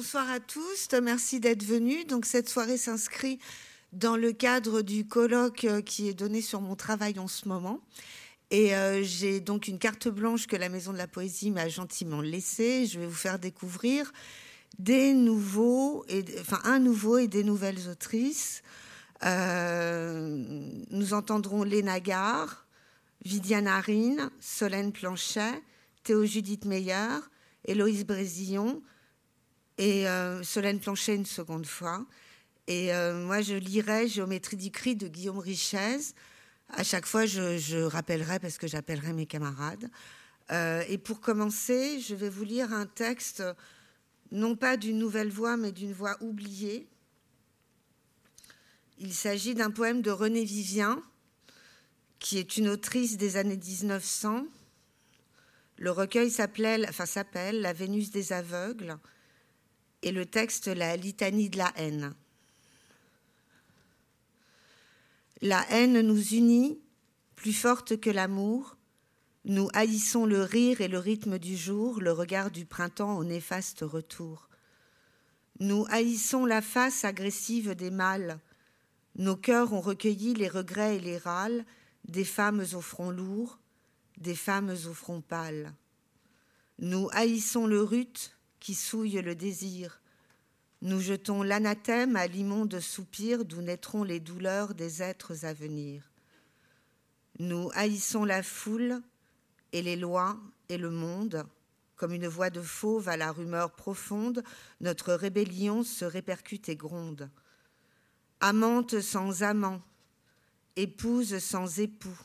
bonsoir à tous. Merci d'être venus. Donc, cette soirée s'inscrit dans le cadre du colloque euh, qui est donné sur mon travail en ce moment. Et euh, j'ai donc une carte blanche que la Maison de la Poésie m'a gentiment laissée. Je vais vous faire découvrir des nouveaux, et, enfin un nouveau et des nouvelles autrices. Euh, nous entendrons Léna Gare, Viviane Arine, Solène Planchet, Théo Judith Meyer, Héloïse Brésillon et euh, Solène Planchet une seconde fois. Et euh, moi, je lirai Géométrie du cri de Guillaume Richez. À chaque fois, je, rappellerai parce que j'appellerai mes camarades. Euh, et pour commencer, je vais vous lire un texte, non pas d'une nouvelle voix, mais d'une voix oubliée. Il s'agit d'un poème de René Vivien, qui est une autrice des années 1900 le recueil s'appelle La Vénus des aveugles et le texte La litanie de la haine. La haine nous unit plus forte que l'amour. Nous haïssons le rire et le rythme du jour, le regard du printemps au néfaste retour. Nous haïssons la face agressive des mâles. Nos cœurs ont recueilli les regrets et les râles des femmes au front lourd, des femmes au front pâle. Nous haïssons le rut qui souille le désir. Nous jetons l'anathème à l'immonde soupir d'où naîtront les douleurs des êtres à venir. Nous haïssons la foule et les lois et le monde. Comme une voix de fauve à la rumeur profonde, notre rébellion se répercute et gronde. Amante sans amant, épouse sans époux,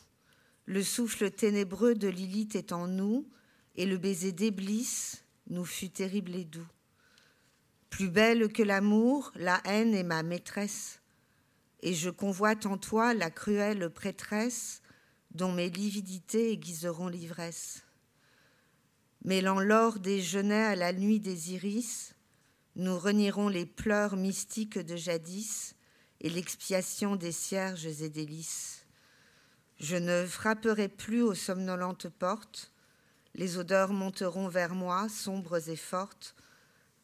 le souffle ténébreux de Lilith est en nous, et le baiser d'Éblis nous fut terrible et doux. Plus belle que l'amour, la haine est ma maîtresse, et je convoite en toi la cruelle prêtresse dont mes lividités aiguiseront l'ivresse. Mêlant l'or des genêts à la nuit des iris, nous renierons les pleurs mystiques de jadis et l'expiation des cierges et des lys. Je ne frapperai plus aux somnolentes portes. Les odeurs monteront vers moi, sombres et fortes,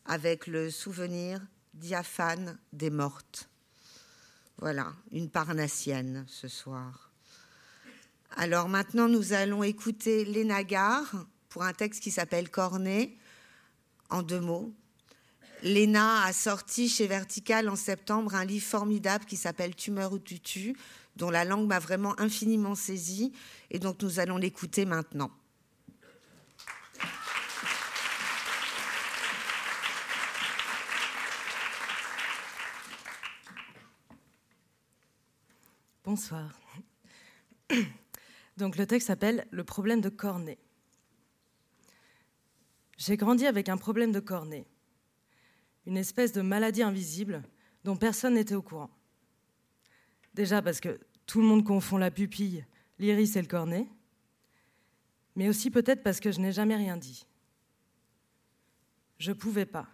avec le souvenir diaphane des mortes. Voilà, une parnassienne ce soir. Alors maintenant, nous allons écouter Léna Gare pour un texte qui s'appelle Cornet, en deux mots. Léna a sorti chez Vertical en septembre un livre formidable qui s'appelle Tumeur ou tutu, dont la langue m'a vraiment infiniment saisie, et donc nous allons l'écouter maintenant. Bonsoir. Donc le texte s'appelle Le problème de Cornet. J'ai grandi avec un problème de Cornet, une espèce de maladie invisible dont personne n'était au courant. Déjà parce que tout le monde confond la pupille, l'iris et le cornet, mais aussi peut-être parce que je n'ai jamais rien dit. Je pouvais pas.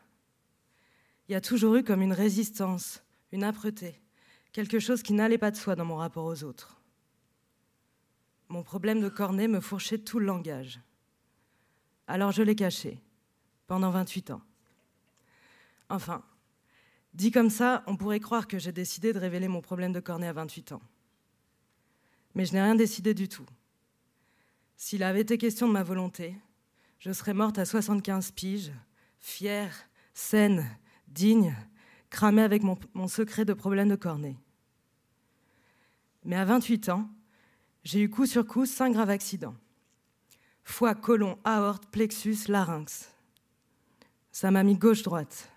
Il y a toujours eu comme une résistance, une âpreté, quelque chose qui n'allait pas de soi dans mon rapport aux autres. Mon problème de cornet me fourchait tout le langage. Alors je l'ai caché, pendant 28 ans. Enfin, dit comme ça, on pourrait croire que j'ai décidé de révéler mon problème de cornet à 28 ans. Mais je n'ai rien décidé du tout. S'il avait été question de ma volonté, je serais morte à 75 piges, fière, saine, digne, cramée avec mon, secret de problème de cornet. Mais à 28 ans, j'ai eu coup sur coup cinq graves accidents. Foie, côlon, aorte, plexus, larynx. Ça m'a mis gauche-droite.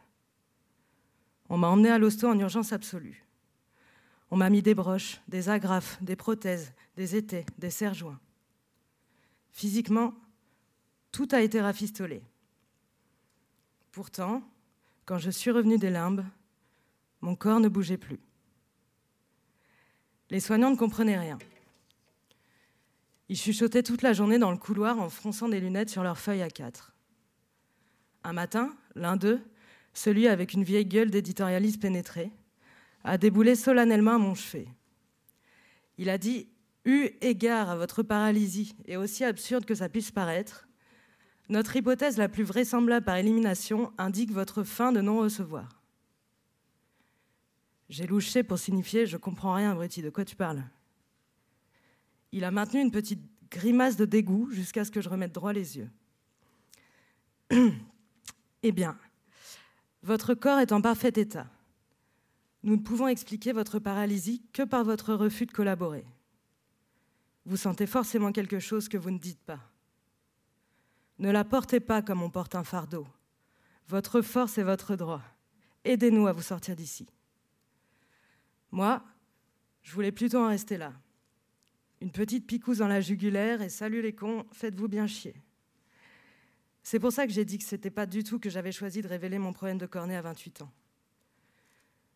On m'a emmené à l'hosto en urgence absolue. On m'a mis des broches, des agrafes, des prothèses, des étais, des serre-joints. Physiquement, tout a été rafistolé. Pourtant, quand je suis revenue des limbes, mon corps ne bougeait plus. Les soignants ne comprenaient rien. Ils chuchotaient toute la journée dans le couloir en fronçant des lunettes sur leurs feuilles à quatre. Un matin, l'un d'eux, celui avec une vieille gueule d'éditorialiste pénétrée, a déboulé solennellement à mon chevet. Il a dit Eu égard à votre paralysie, et aussi absurde que ça puisse paraître, Notre hypothèse la plus vraisemblable par élimination indique votre fin de non-recevoir. J'ai louché pour signifier Je comprends rien, abruti, de quoi tu parles? Il a maintenu une petite grimace de dégoût jusqu'à ce que je remette droit les yeux. eh bien, votre corps est en parfait état. Nous ne pouvons expliquer votre paralysie que par votre refus de collaborer. Vous sentez forcément quelque chose que vous ne dites pas. Ne la portez pas comme on porte un fardeau. Votre force est votre droit. Aidez-nous à vous sortir d'ici. Moi, je voulais plutôt en rester là. Une petite picouse dans la jugulaire et salut les cons, faites-vous bien chier. C'est pour ça que j'ai dit que c'était pas du tout que j'avais choisi de révéler mon problème de cornet à 28 ans.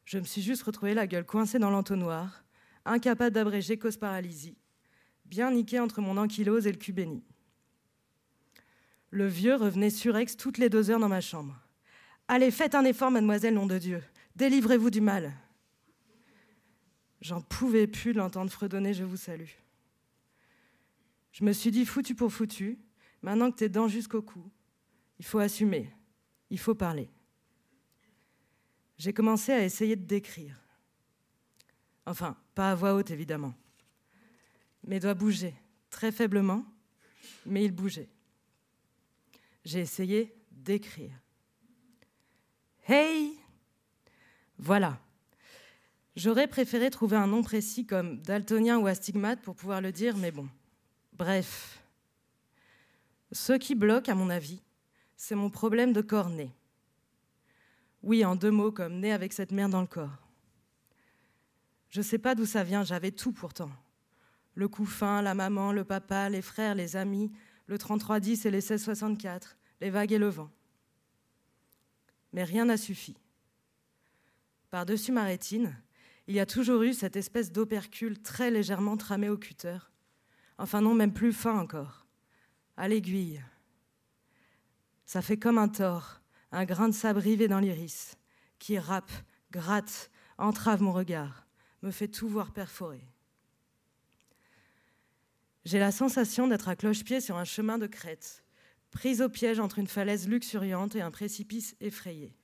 Je me suis juste retrouvée la gueule coincée dans l'entonnoir, incapable d'abréger cause paralysie, bien niqué entre mon ankylose et le cul béni. Le vieux revenait surex toutes les deux heures dans ma chambre. Allez, faites un effort, mademoiselle, nom de Dieu. Délivrez-vous du mal. J'en pouvais plus l'entendre fredonner Je vous salue. Je me suis dit foutu pour foutu, maintenant que t'es dents jusqu'au cou, il faut assumer, il faut parler. J'ai commencé à essayer de décrire. Enfin, pas à voix haute évidemment. Mes doigts bougeaient, très faiblement, mais ils bougeaient j'ai essayé d'écrire. Hey Voilà. J'aurais préféré trouver un nom précis comme daltonien ou astigmate pour pouvoir le dire, mais bon. Bref. Ce qui bloque, à mon avis, c'est mon problème de corps né. Oui, en deux mots, comme né avec cette merde dans le corps. Je sais pas d'où ça vient, j'avais tout pourtant. Le couffin, la maman, le papa, les frères, les amis, le 3310 et les 1664, les vagues et le vent. Mais rien n'a suffi. Par-dessus ma rétine, il y a toujours eu cette espèce d'opercule très légèrement tramé au cutter. Enfin non, même plus fin encore. À l'aiguille. Ça fait comme un tort, un grain de sable rivé dans l'iris, qui râpe, gratte, entrave mon regard, me fait tout voir perforer. J'ai la sensation d'être à cloche-pied sur un chemin de crête, prise au piège entre une falaise luxuriante et un précipice effrayé.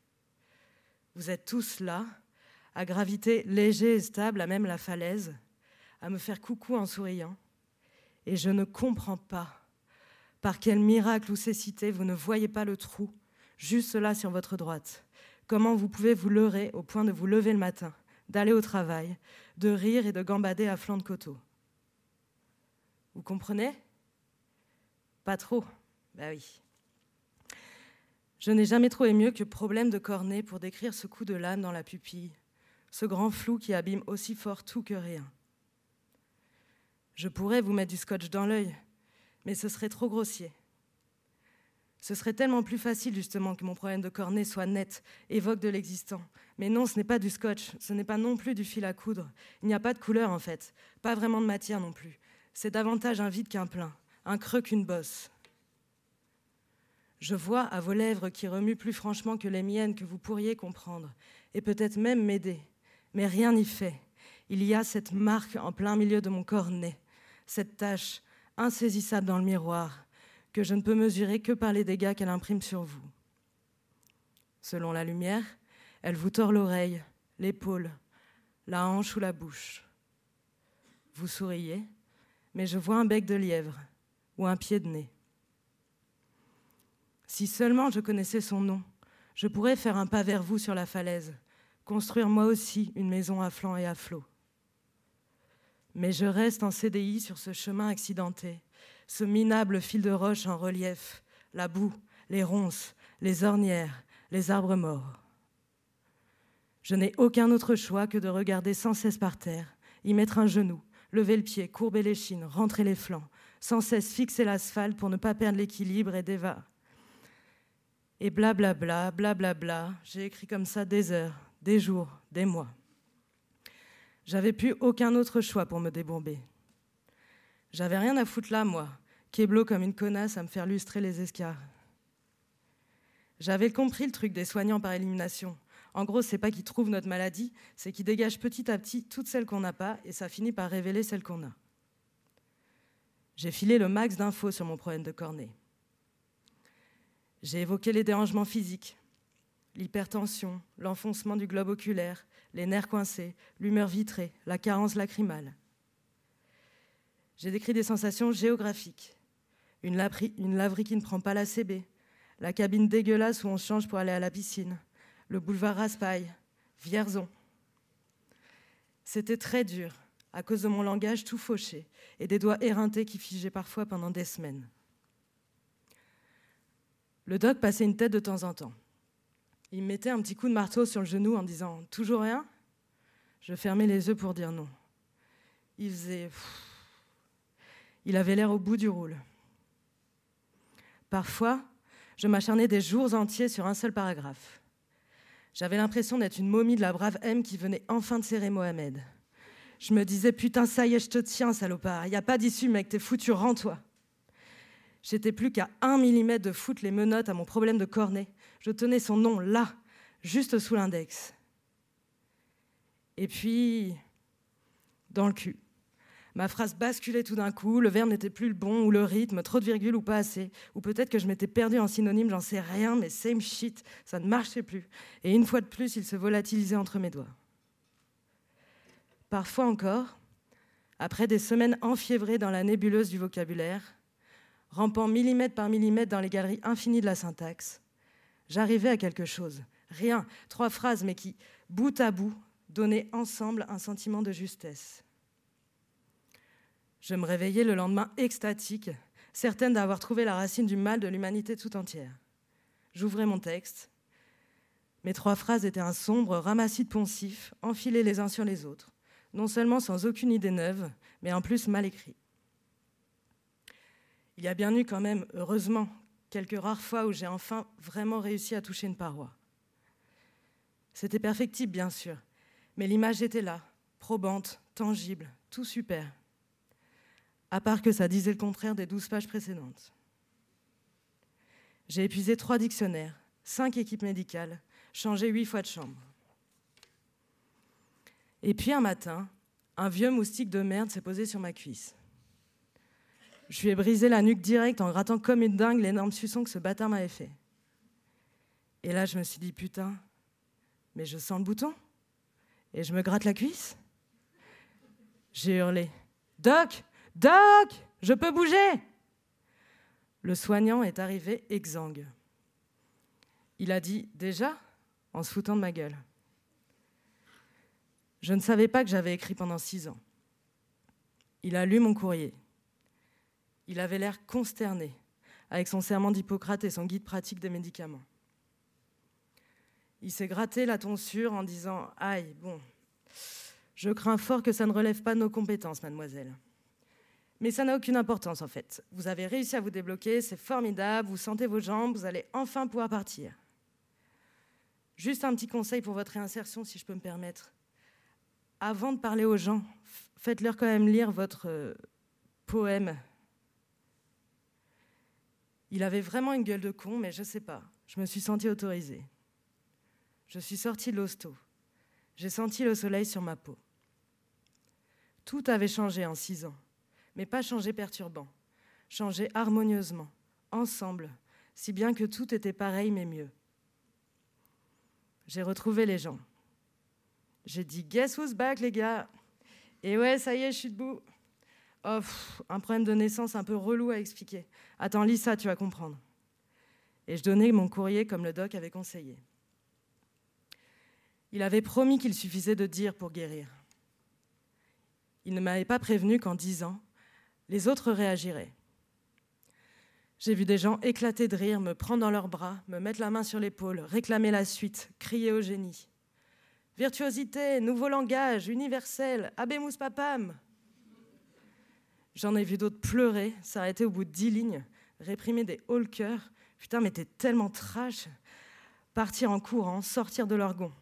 Vous êtes tous là, à graviter léger et stable à même la falaise, à me faire coucou en souriant, et je ne comprends pas par quel miracle ou cécité vous ne voyez pas le trou, juste là sur votre droite. Comment vous pouvez vous leurrer au point de vous lever le matin, d'aller au travail, de rire et de gambader à flanc de coteau? Vous comprenez? Pas trop. Ben oui. Je n'ai jamais trouvé mieux que problème de cornet pour décrire ce coup de lame dans la pupille, ce grand flou qui abîme aussi fort tout que rien. Je pourrais vous mettre du scotch dans l'œil, mais ce serait trop grossier. Ce serait tellement plus facile justement que mon problème de cornet soit net, évoque de l'existant. Mais non, ce n'est pas du scotch, ce n'est pas non plus du fil à coudre. Il n'y a pas de couleur en fait, pas vraiment de matière non plus c'est davantage un vide qu'un plein, un creux qu'une bosse. Je vois à vos lèvres qui remuent plus franchement que les miennes que vous pourriez comprendre, et peut-être même m'aider, mais rien n'y fait. Il y a cette marque en plein milieu de mon corps né, cette tache insaisissable dans le miroir, que je ne peux mesurer que par les dégâts qu'elle imprime sur vous. Selon la lumière, elle vous tord l'oreille, l'épaule, la hanche ou la bouche. Vous souriez, mais je vois un bec de lièvre ou un pied de nez. Si seulement je connaissais son nom, je pourrais faire un pas vers vous sur la falaise, construire moi aussi une maison à flanc et à flot. Mais je reste en CDI sur ce chemin accidenté, ce minable fil de roche en relief, la boue, les ronces, les ornières, les arbres morts. Je n'ai aucun autre choix que de regarder sans cesse par terre, y mettre un genou, lever le pied, courber les chines, rentrer les flancs, sans cesse fixer l'asphalte pour ne pas perdre l'équilibre et déva. Et blablabla, blablabla, bla, bla, j'ai écrit comme ça des heures, des jours, des mois. J'avais plus aucun autre choix pour me débomber. J'avais rien à foutre là, moi, Keblo comme une connasse à me faire lustrer les escarres. J'avais compris le truc des soignants par élimination. En gros, c'est pas qu'ils trouvent notre maladie, c'est qu'ils dégagent petit à petit toutes celles qu'on n'a pas et ça finit par révéler celles qu'on a. J'ai filé le max d'infos sur mon problème de cornet. J'ai évoqué les dérangements physiques, l'hypertension, l'enfoncement du globe oculaire, les nerfs coincés, l'humeur vitrée, la carence lacrymale. J'ai décrit des sensations géographiques, une, laverie, qui ne prend pas la CB, la cabine dégueulasse où on change pour aller à la piscine, le boulevard Raspail, Vierzon. C'était très dur, à cause de mon langage tout fauché et des doigts éreintés qui figeaient parfois pendant des semaines. Le doc passait une tête de temps en temps. Il me mettait un petit coup de marteau sur le genou en disant Toujours rien? Je fermais les yeux pour dire non. Il faisait. Il avait l'air au bout du rôle. Parfois, je m'acharnais des jours entiers sur un seul paragraphe. J'avais l'impression d'être une momie de la brave M qui venait enfin de serrer Mohamed. Je me disais, putain, ça y est, je te tiens, salopard. Il n'y a pas d'issue, mec, t'es foutu, rends-toi. J'étais plus qu'à un millimètre de foutre les menottes à mon problème de cornet. Je tenais son nom là, juste sous l'index. Et puis, dans le cul. Ma phrase basculait tout d'un coup, le verbe n'était plus le bon, ou le rythme, trop de virgules ou pas assez. Ou peut-être que je m'étais perdue en synonyme, j'en sais rien, mais same shit, ça ne marchait plus. Et une fois de plus, il se volatilisait entre mes doigts. Parfois encore, après des semaines enfiévrées dans la nébuleuse du vocabulaire, rampant millimètre par millimètre dans les galeries infinies de la syntaxe, j'arrivais à quelque chose. Rien, trois phrases, mais qui, bout à bout, donnaient ensemble un sentiment de justesse. Je me réveillais le lendemain extatique, certaine d'avoir trouvé la racine du mal de l'humanité tout entière. J'ouvrais mon texte. Mes trois phrases étaient un sombre ramassis de poncifs, enfilés les uns sur les autres, non seulement sans aucune idée neuve, mais en plus mal écrits. Il y a bien eu quand même, heureusement, quelques rares fois où j'ai enfin vraiment réussi à toucher une paroi. C'était perfectible, bien sûr, mais l'image était là, probante, tangible, tout super à part que ça disait le contraire des douze pages précédentes. J'ai épuisé trois dictionnaires, cinq équipes médicales, changé huit fois de chambre. Et puis un matin, un vieux moustique de merde s'est posé sur ma cuisse. Je lui ai brisé la nuque direct en grattant comme une dingue l'énorme suçon que ce bâtard m'avait fait. Et là, je me suis dit, putain, mais je sens le bouton Et je me gratte la cuisse J'ai hurlé, Doc, Doc, je peux bouger Le soignant est arrivé exsangue. Il a dit Déjà en se foutant de ma gueule. Je ne savais pas que j'avais écrit pendant six ans. Il a lu mon courrier. Il avait l'air consterné avec son serment d'Hippocrate et son guide pratique des médicaments. Il s'est gratté la tonsure en disant Aïe, bon, je crains fort que ça ne relève pas de nos compétences, mademoiselle. Mais ça n'a aucune importance en fait. Vous avez réussi à vous débloquer, c'est formidable, vous sentez vos jambes, vous allez enfin pouvoir partir. Juste un petit conseil pour votre réinsertion, si je peux me permettre. Avant de parler aux gens, faites-leur quand même lire votre euh, poème. Il avait vraiment une gueule de con, mais je sais pas. Je me suis sentie autorisée. Je suis sortie de l'hosto. J'ai senti le soleil sur ma peau. Tout avait changé en six ans mais pas changer perturbant, changer harmonieusement, ensemble, si bien que tout était pareil mais mieux. J'ai retrouvé les gens. J'ai dit Guess who's back, les gars? Et ouais, ça y est, je suis debout. Oh, un problème de naissance un peu relou à expliquer. Attends, lis ça, tu vas comprendre. Et je donnais mon courrier comme le doc avait conseillé. Il avait promis qu'il suffisait de dire pour guérir. Il ne m'avait pas prévenu qu'en dix ans, les autres réagiraient. J'ai vu des gens éclater de rire, me prendre dans leurs bras, me mettre la main sur l'épaule, réclamer la suite, crier au génie. Virtuosité, nouveau langage, universel, abemus papam. J'en ai vu d'autres pleurer, s'arrêter au bout de dix lignes, réprimer des hauts cœur. Putain, mais t'es tellement trash. Partir en courant, sortir de leur gond.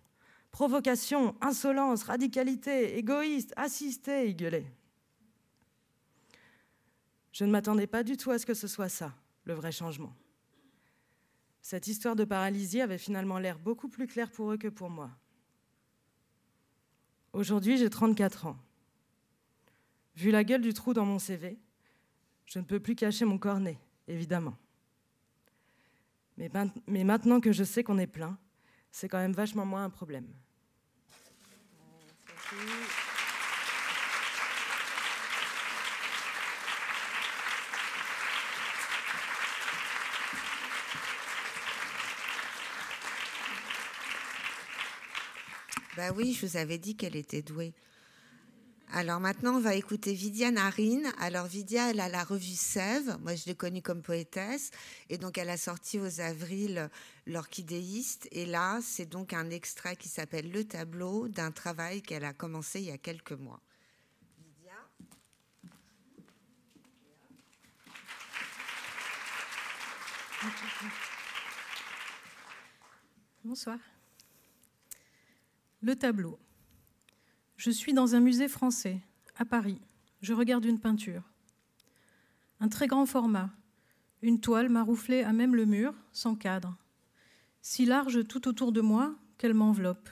Provocation, insolence, radicalité, égoïste, assister, ils gueulaient. Je ne m'attendais pas du tout à ce que ce soit ça, le vrai changement. Cette histoire de paralysie avait finalement l'air beaucoup plus claire pour eux que pour moi. Aujourd'hui, j'ai 34 ans. Vu la gueule du trou dans mon CV, je ne peux plus cacher mon cornet, évidemment. Mais, maintenant que je sais qu'on est plein, c'est quand même vachement moins un problème. Bah oui, je vous avais dit qu'elle était douée. Alors maintenant, on va écouter Vidia Narine. Alors Vidia, elle a la revue Sève. Moi, je l'ai connue comme poétesse. Et donc, elle a sorti aux avril L'Orchidéiste. Et là, c'est donc un extrait qui s'appelle Le tableau d'un travail qu'elle a commencé il y a quelques mois. Bonsoir. Le tableau. Je suis dans un musée français, à Paris. Je regarde une peinture. Un très grand format. Une toile marouflée à même le mur, sans cadre. Si large tout autour de moi qu'elle m'enveloppe.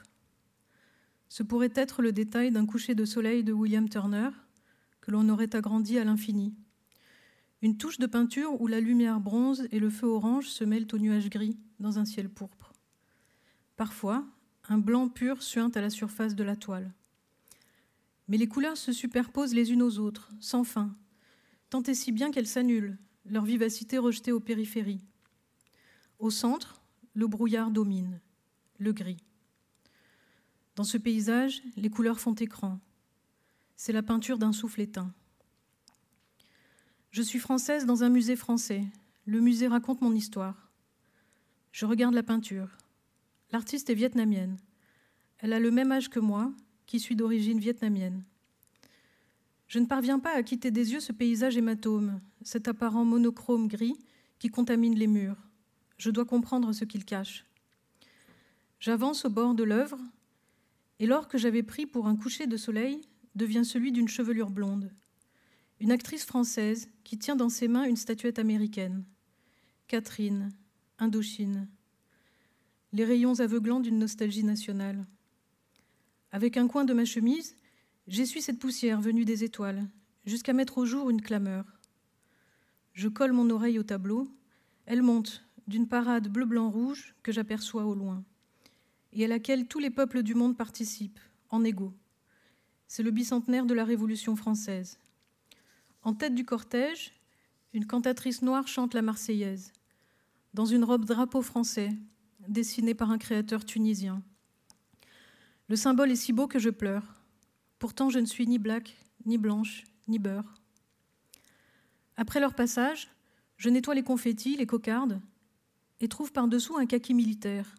Ce pourrait être le détail d'un coucher de soleil de William Turner, que l'on aurait agrandi à l'infini. Une touche de peinture où la lumière bronze et le feu orange se mêlent au nuage gris dans un ciel pourpre. Parfois, un blanc pur suinte à la surface de la toile. Mais les couleurs se superposent les unes aux autres, sans fin, tant et si bien qu'elles s'annulent, leur vivacité rejetée aux périphéries. Au centre, le brouillard domine, le gris. Dans ce paysage, les couleurs font écran. C'est la peinture d'un souffle éteint. Je suis française dans un musée français. Le musée raconte mon histoire. Je regarde la peinture. L'artiste est vietnamienne. Elle a le même âge que moi, qui suis d'origine vietnamienne. Je ne parviens pas à quitter des yeux ce paysage hématome, cet apparent monochrome gris qui contamine les murs. Je dois comprendre ce qu'il cache. J'avance au bord de l'œuvre, et l'or que j'avais pris pour un coucher de soleil devient celui d'une chevelure blonde. Une actrice française qui tient dans ses mains une statuette américaine. Catherine, Indochine. Les rayons aveuglants d'une nostalgie nationale. Avec un coin de ma chemise, j'essuie cette poussière venue des étoiles, jusqu'à mettre au jour une clameur. Je colle mon oreille au tableau, elle monte d'une parade bleu-blanc-rouge que j'aperçois au loin, et à laquelle tous les peuples du monde participent, en égaux. C'est le bicentenaire de la Révolution française. En tête du cortège, une cantatrice noire chante la Marseillaise, dans une robe drapeau français, dessinée par un créateur tunisien. Le symbole est si beau que je pleure. Pourtant, je ne suis ni black, ni blanche, ni beurre. Après leur passage, je nettoie les confettis, les cocardes, et trouve par-dessous un kaki militaire,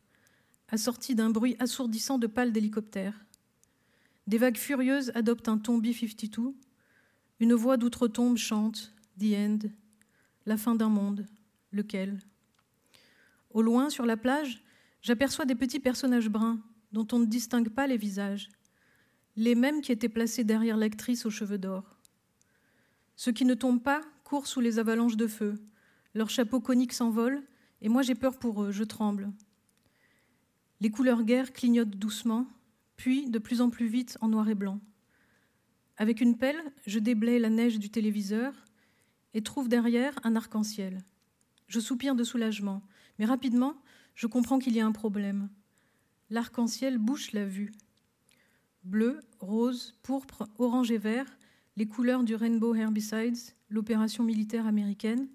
assorti d'un bruit assourdissant de pales d'hélicoptères. Des vagues furieuses adoptent un ton B-52. Une voix d'outre-tombe chante The End, la fin d'un monde, lequel Au loin, sur la plage, j'aperçois des petits personnages bruns, dont on ne distingue pas les visages, les mêmes qui étaient placés derrière l'actrice aux cheveux d'or. Ceux qui ne tombent pas courent sous les avalanches de feu, leurs chapeaux coniques s'envolent, et moi j'ai peur pour eux, je tremble. Les couleurs guerres clignotent doucement, puis de plus en plus vite en noir et blanc. Avec une pelle, je déblaye la neige du téléviseur et trouve derrière un arc-en-ciel. Je soupire de soulagement, mais rapidement, je comprends qu'il y a un problème l'arc-en-ciel bouche la vue. Bleu, rose, pourpre, orange et vert, les couleurs du Rainbow Herbicides, l'opération militaire américaine,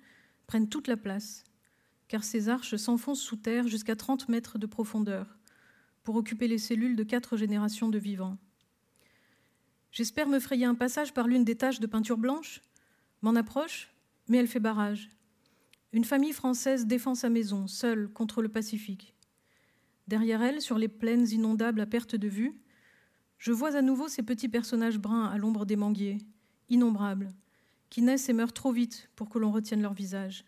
prennent toute la place, car ces arches s'enfoncent sous terre jusqu'à 30 mètres de profondeur, pour occuper les cellules de quatre générations de vivants. J'espère me frayer un passage par l'une des taches de peinture blanche, m'en approche, mais elle fait barrage. Une famille française défend sa maison, seule, contre le Pacifique. Derrière elle, sur les plaines inondables à perte de vue, je vois à nouveau ces petits personnages bruns à l'ombre des manguiers, innombrables, qui naissent et meurent trop vite pour que l'on retienne leur visage.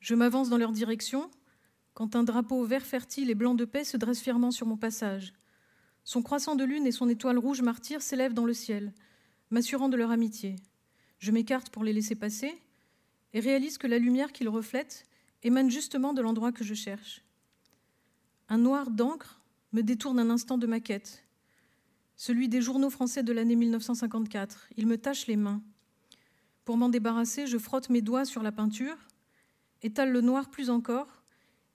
Je m'avance dans leur direction quand un drapeau vert fertile et blanc de paix se dresse fièrement sur mon passage. Son croissant de lune et son étoile rouge martyre s'élèvent dans le ciel, m'assurant de leur amitié. Je m'écarte pour les laisser passer et réalise que la lumière qu'ils reflètent émane justement de l'endroit que je cherche. Un noir d'encre me détourne un instant de ma quête, celui des journaux français de l'année 1954. Il me tache les mains. Pour m'en débarrasser, je frotte mes doigts sur la peinture étale le noir plus encore,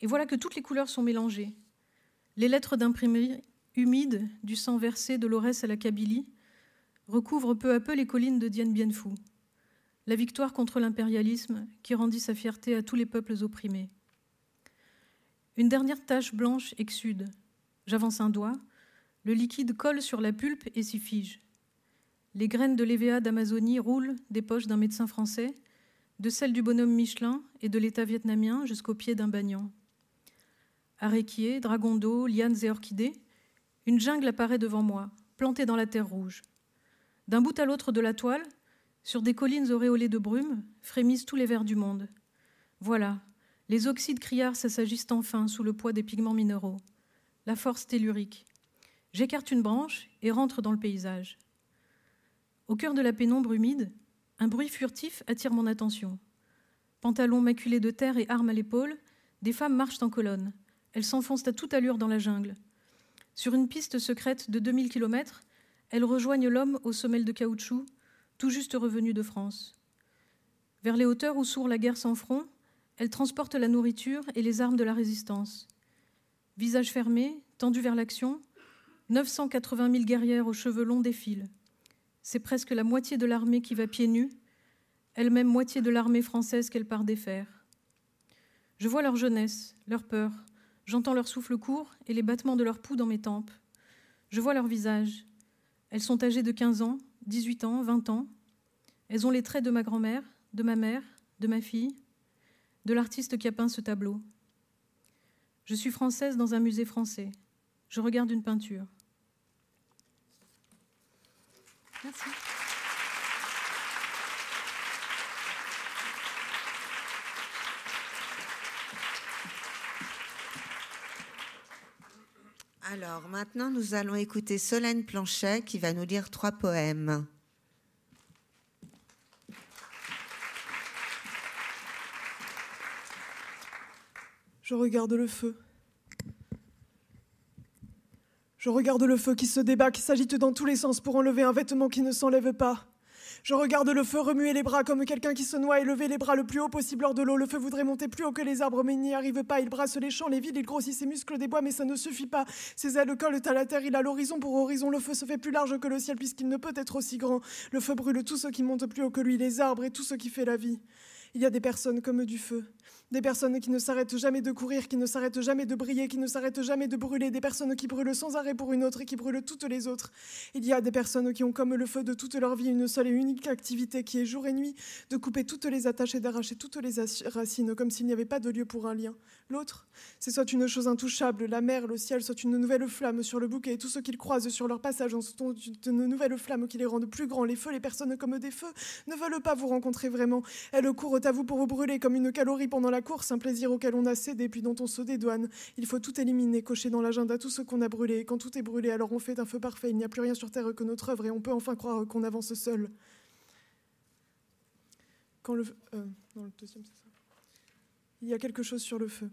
et voilà que toutes les couleurs sont mélangées. Les lettres d'imprimerie humides du sang versé de l'Aurès à la Kabylie recouvrent peu à peu les collines de Dien Bien Phu, la victoire contre l'impérialisme qui rendit sa fierté à tous les peuples opprimés. Une dernière tache blanche exsude. J'avance un doigt, le liquide colle sur la pulpe et s'y fige. Les graines de l'EVA d'Amazonie roulent des poches d'un médecin français, de celles du bonhomme Michelin et de l'État vietnamien jusqu'au pied d'un bagnon. Aréquiers, dragons d'eau, lianes et orchidées, une jungle apparaît devant moi, plantée dans la terre rouge. D'un bout à l'autre de la toile, sur des collines auréolées de brume, frémissent tous les vers du monde. Voilà, les oxydes criards s'assagissent enfin sous le poids des pigments minéraux. La force tellurique. J'écarte une branche et rentre dans le paysage. Au cœur de la pénombre humide, un bruit furtif attire mon attention. Pantalons maculés de terre et armes à l'épaule, des femmes marchent en colonne. Elles s'enfoncent à toute allure dans la jungle. Sur une piste secrète de 2000 km, elles rejoignent l'homme aux semelles de caoutchouc, tout juste revenu de France. Vers les hauteurs où sourd la guerre sans front, elles transportent la nourriture et les armes de la résistance. Visage fermé, tendu vers l'action, 980 000 guerrières aux cheveux longs défilent. C'est presque la moitié de l'armée qui va pieds nus, elle-même moitié de l'armée française qu'elle part défaire. Je vois leur jeunesse, leur peur, j'entends leur souffle court et les battements de leurs poux dans mes tempes. Je vois leur visage. Elles sont âgées de 15 ans, 18 ans, 20 ans. Elles ont les traits de ma grand-mère, de ma mère, de ma fille, de l'artiste qui a peint ce tableau. Je suis française dans un musée français. Je regarde une peinture. Merci. Alors maintenant, nous allons écouter Solène Planchet qui va nous lire trois poèmes. Je regarde le feu. Je regarde le feu qui se débat, qui s'agite dans tous les sens pour enlever un vêtement qui ne s'enlève pas. Je regarde le feu remuer les bras comme quelqu'un qui se noie et lever les bras le plus haut possible hors de l'eau. Le feu voudrait monter plus haut que les arbres, mais il n'y arrive pas. Il brasse les champs, les villes, il grossit ses muscles des bois, mais ça ne suffit pas. Ses ailes collent à la terre, il a l'horizon pour horizon. Le feu se fait plus large que le ciel puisqu'il ne peut être aussi grand. Le feu brûle tout ce qui monte plus haut que lui, les arbres et tout ce qui fait la vie. Il y a des personnes comme du feu. Des personnes qui ne s'arrêtent jamais de courir, qui ne s'arrêtent jamais de briller, qui ne s'arrêtent jamais de brûler. Des personnes qui brûlent sans arrêt pour une autre et qui brûlent toutes les autres. Il y a des personnes qui ont comme le feu de toute leur vie une seule et unique activité qui est jour et nuit de couper toutes les attaches et d'arracher toutes les racines comme s'il n'y avait pas de lieu pour un lien. L'autre, c'est soit une chose intouchable, la mer, le ciel, soit une nouvelle flamme sur le bouquet et tout ce qu'ils croisent sur leur passage en sont une nouvelle flamme qui les rendent plus grands. Les feux, les personnes comme des feux ne veulent pas vous rencontrer vraiment. Elles courent à vous pour vous brûler comme une calorie pendant la course, un plaisir auquel on a cédé puis dont on se dédouane. Il faut tout éliminer, cocher dans l'agenda tout ce qu'on a brûlé. Quand tout est brûlé, alors on fait un feu parfait. Il n'y a plus rien sur terre que notre œuvre et on peut enfin croire qu'on avance seul. Quand le, euh, le deuxième, ça. Il y a quelque chose sur le feu.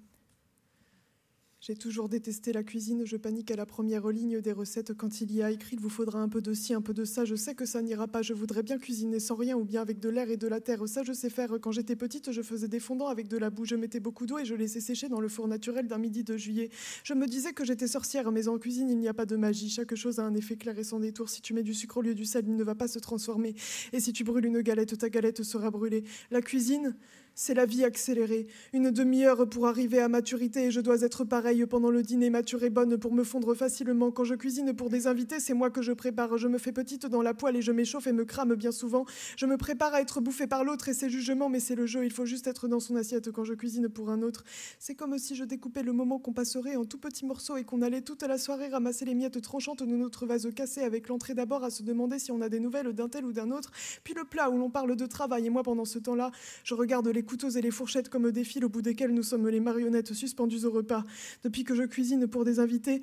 J'ai toujours détesté la cuisine, je panique à la première ligne des recettes quand il y a écrit il vous faudra un peu de ci, un peu de ça. Je sais que ça n'ira pas, je voudrais bien cuisiner sans rien ou bien avec de l'air et de la terre. Ça, je sais faire. Quand j'étais petite, je faisais des fondants avec de la boue, je mettais beaucoup d'eau et je laissais sécher dans le four naturel d'un midi de juillet. Je me disais que j'étais sorcière, mais en cuisine, il n'y a pas de magie. Chaque chose a un effet clair et sans détour. Si tu mets du sucre au lieu du sel, il ne va pas se transformer. Et si tu brûles une galette, ta galette sera brûlée. La cuisine, c'est la vie accélérée. Une demi-heure pour arriver à maturité et je dois être pareil pendant le dîner. Mature et bonne pour me fondre facilement. Quand je cuisine pour des invités, c'est moi que je prépare. Je me fais petite dans la poêle et je m'échauffe et me crame bien souvent. Je me prépare à être bouffée par l'autre et ses jugements, mais c'est le jeu. Il faut juste être dans son assiette quand je cuisine pour un autre. C'est comme si je découpais le moment qu'on passerait en tout petits morceaux et qu'on allait toute la soirée ramasser les miettes tranchantes de notre vase cassé avec l'entrée d'abord à se demander si on a des nouvelles d'un tel ou d'un autre. Puis le plat où l'on parle de travail et moi pendant ce temps-là, je regarde les couteaux et les fourchettes comme des fils au bout desquels nous sommes les marionnettes suspendues au repas. Depuis que je cuisine pour des invités,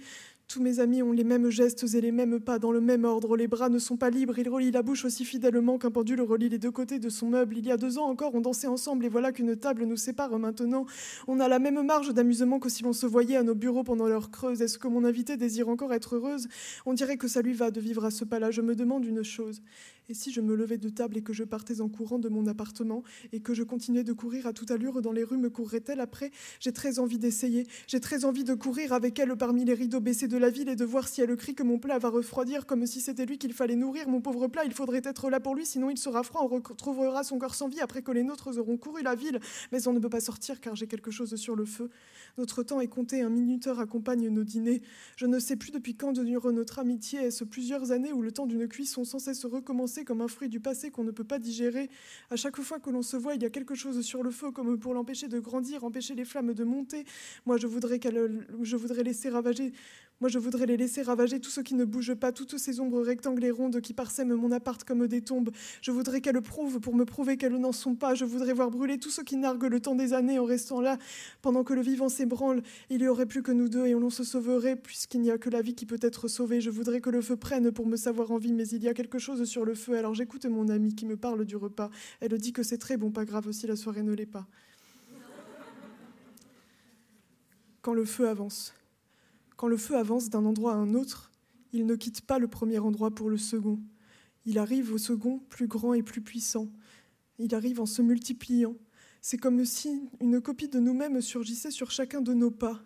Tous mes amis ont les mêmes gestes et les mêmes pas dans le même ordre. Les bras ne sont pas libres. Ils relient la bouche aussi fidèlement qu'un pendule relie les deux côtés de son meuble. Il y a deux ans encore, on dansait ensemble et voilà qu'une table nous sépare maintenant. On a la même marge d'amusement que si l'on se voyait à nos bureaux pendant l'heure creuse. Est-ce que mon invité désire encore être heureuse? On dirait que ça lui va de vivre à ce pas-là. Je me demande une chose. Et si je me levais de table et que je partais en courant de mon appartement et que je continuais de courir à toute allure dans les rues, me courrait-elle après? J'ai très envie d'essayer. J'ai très envie de courir avec elle parmi les rideaux baissés de la ville et de voir si elle crie que mon plat va refroidir comme si c'était lui qu'il fallait nourrir. Mon pauvre plat, il faudrait être là pour lui, sinon il sera froid. On retrouvera son corps sans vie après que les nôtres auront couru la ville. Mais on ne peut pas sortir car j'ai quelque chose sur le feu. Notre temps est compté, un minuteur accompagne nos dîners. Je ne sais plus depuis quand dure notre amitié. Est-ce plusieurs années où le temps d'une cuisson sans cesse recommencer? Comme un fruit du passé qu'on ne peut pas digérer À chaque fois que l'on se voit, il y a quelque chose sur le feu, comme pour l'empêcher de grandir, empêcher les flammes de monter. Moi, je voudrais, je voudrais laisser ravager moi, je voudrais les laisser ravager tout ce qui ne bouge pas, toutes ces ombres rectangles et rondes qui parsèment mon appart comme des tombes. Je voudrais qu'elles prouvent pour me prouver qu'elles n'en sont pas. Je voudrais voir brûler tout ce qui nargue le temps des années en restant là. Pendant que le vivant s'ébranle, il y aurait plus que nous deux et on se sauverait puisqu'il n'y a que la vie qui peut être sauvée. Je voudrais que le feu prenne pour me savoir en vie, mais il y a quelque chose sur le feu. Alors j'écoute mon amie qui me parle du repas. Elle dit que c'est très bon, pas grave si la soirée ne l'est pas. Quand le feu avance. Quand le feu avance d'un endroit à un autre, il ne quitte pas le premier endroit pour le second. Il arrive au second plus grand et plus puissant. Il arrive en se multipliant. C'est comme si une copie de nous-mêmes surgissait sur chacun de nos pas.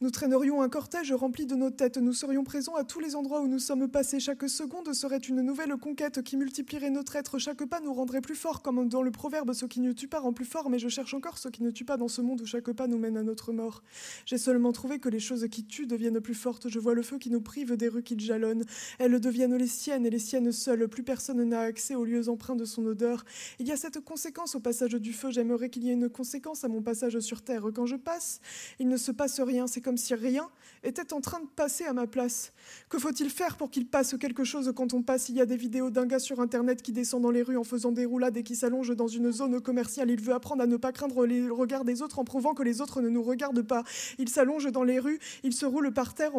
Nous traînerions un cortège rempli de nos têtes, nous serions présents à tous les endroits où nous sommes passés. Chaque seconde serait une nouvelle conquête qui multiplierait notre être. Chaque pas nous rendrait plus forts, comme dans le proverbe Ce qui ne tue pas rend plus fort, mais je cherche encore ce qui ne tue pas dans ce monde où chaque pas nous mène à notre mort. J'ai seulement trouvé que les choses qui tuent deviennent plus fortes. Je vois le feu qui nous prive des rues qu'il jalonne. Elles deviennent les siennes et les siennes seules. Plus personne n'a accès aux lieux empreints de son odeur. Il y a cette conséquence au passage du feu. J'aimerais qu'il y ait une conséquence à mon passage sur Terre. Quand je passe, il ne se passe rien. C'est comme si rien était en train de passer à ma place. Que faut-il faire pour qu'il passe quelque chose quand on passe? Il y a des vidéos d'un gars sur Internet qui descend dans les rues en faisant des roulades et qui s'allonge dans une zone commerciale. Il veut apprendre à ne pas craindre les regards des autres en prouvant que les autres ne nous regardent pas. Il s'allonge dans les rues, il se roule par terre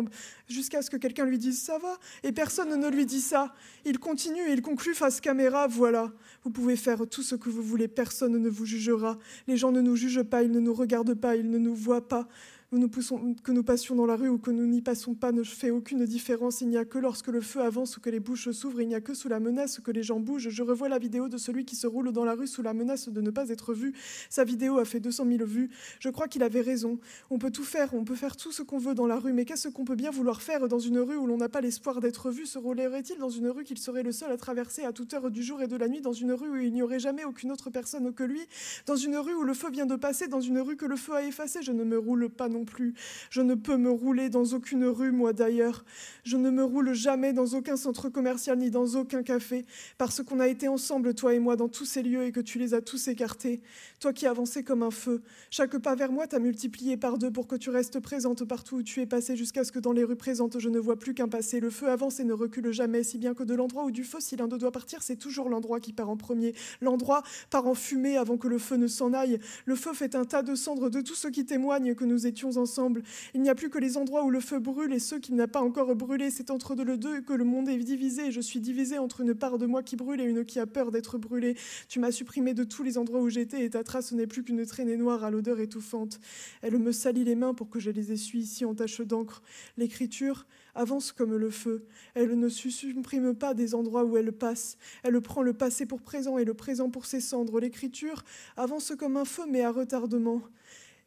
jusqu'à ce que quelqu'un lui dise ça va? Et personne ne lui dit ça. Il continue et il conclut face caméra voilà, vous pouvez faire tout ce que vous voulez, personne ne vous jugera. Les gens ne nous jugent pas, ils ne nous regardent pas, ils ne nous voient pas que nous passions dans la rue ou que nous n'y passons pas ne fait aucune différence. Il n'y a que lorsque le feu avance ou que les bouches s'ouvrent, il n'y a que sous la menace que les gens bougent. Je revois la vidéo de celui qui se roule dans la rue sous la menace de ne pas être vu. Sa vidéo a fait 200 000 vues. Je crois qu'il avait raison. On peut tout faire, on peut faire tout ce qu'on veut dans la rue, mais qu'est-ce qu'on peut bien vouloir faire dans une rue où l'on n'a pas l'espoir d'être vu? Se roulerait-il dans une rue qu'il serait le seul à traverser à toute heure du jour et de la nuit, dans une rue où il n'y aurait jamais aucune autre personne que lui, dans une rue où le feu vient de passer, dans une rue que le feu a effacée Je ne me roule pas non plus. Je ne peux me rouler dans aucune rue, moi d'ailleurs. Je ne me roule jamais dans aucun centre commercial ni dans aucun café, parce qu'on a été ensemble, toi et moi, dans tous ces lieux et que tu les as tous écartés. Toi qui avançais comme un feu. Chaque pas vers moi t'a multiplié par deux pour que tu restes présente partout où tu es passé jusqu'à ce que dans les rues présentes je ne vois plus qu'un passé. Le feu avance et ne recule jamais, si bien que de l'endroit où du feu, si l'un d'eux doit partir, c'est toujours l'endroit qui part en premier. L'endroit part en fumée avant que le feu ne s'en aille. Le feu fait un tas de cendres de tout ce qui témoigne que nous étions ensemble. Il n'y a plus que les endroits où le feu brûle et ceux qui n'ont pas encore brûlé. C'est entre le deux que le monde est divisé et je suis divisée entre une part de moi qui brûle et une qui a peur d'être brûlée. Tu m'as supprimé de tous les endroits où j'étais et ta trace n'est plus qu'une traînée noire à l'odeur étouffante. Elle me salit les mains pour que je les essuie ici en taches d'encre. L'écriture avance comme le feu. Elle ne supprime pas des endroits où elle passe. Elle prend le passé pour présent et le présent pour ses cendres. L'écriture avance comme un feu mais à retardement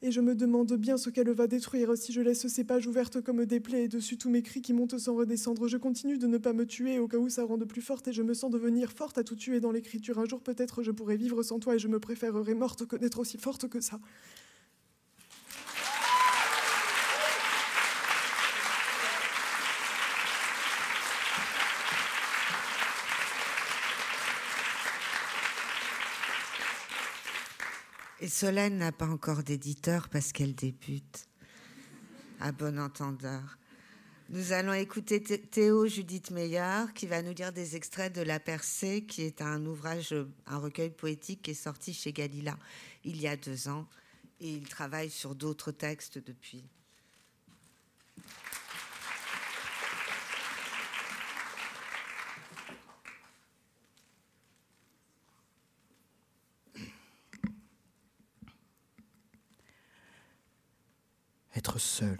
et je me demande bien ce qu'elle va détruire si je laisse ces pages ouvertes comme des plaies et dessus tous mes cris qui montent sans redescendre. Je continue de ne pas me tuer au cas où ça rende plus forte et je me sens devenir forte à tout tuer dans l'écriture. Un jour peut-être je pourrais vivre sans toi et je me préférerais morte que d'être aussi forte que ça. Et Solène n'a pas encore d'éditeur parce qu'elle débute. À bon entendeur. Nous allons écouter Théo Judith Meyer qui va nous lire des extraits de La Percée, qui est un ouvrage, un recueil poétique qui est sorti chez Galila il y a deux ans. Et il travaille sur d'autres textes depuis. être seul.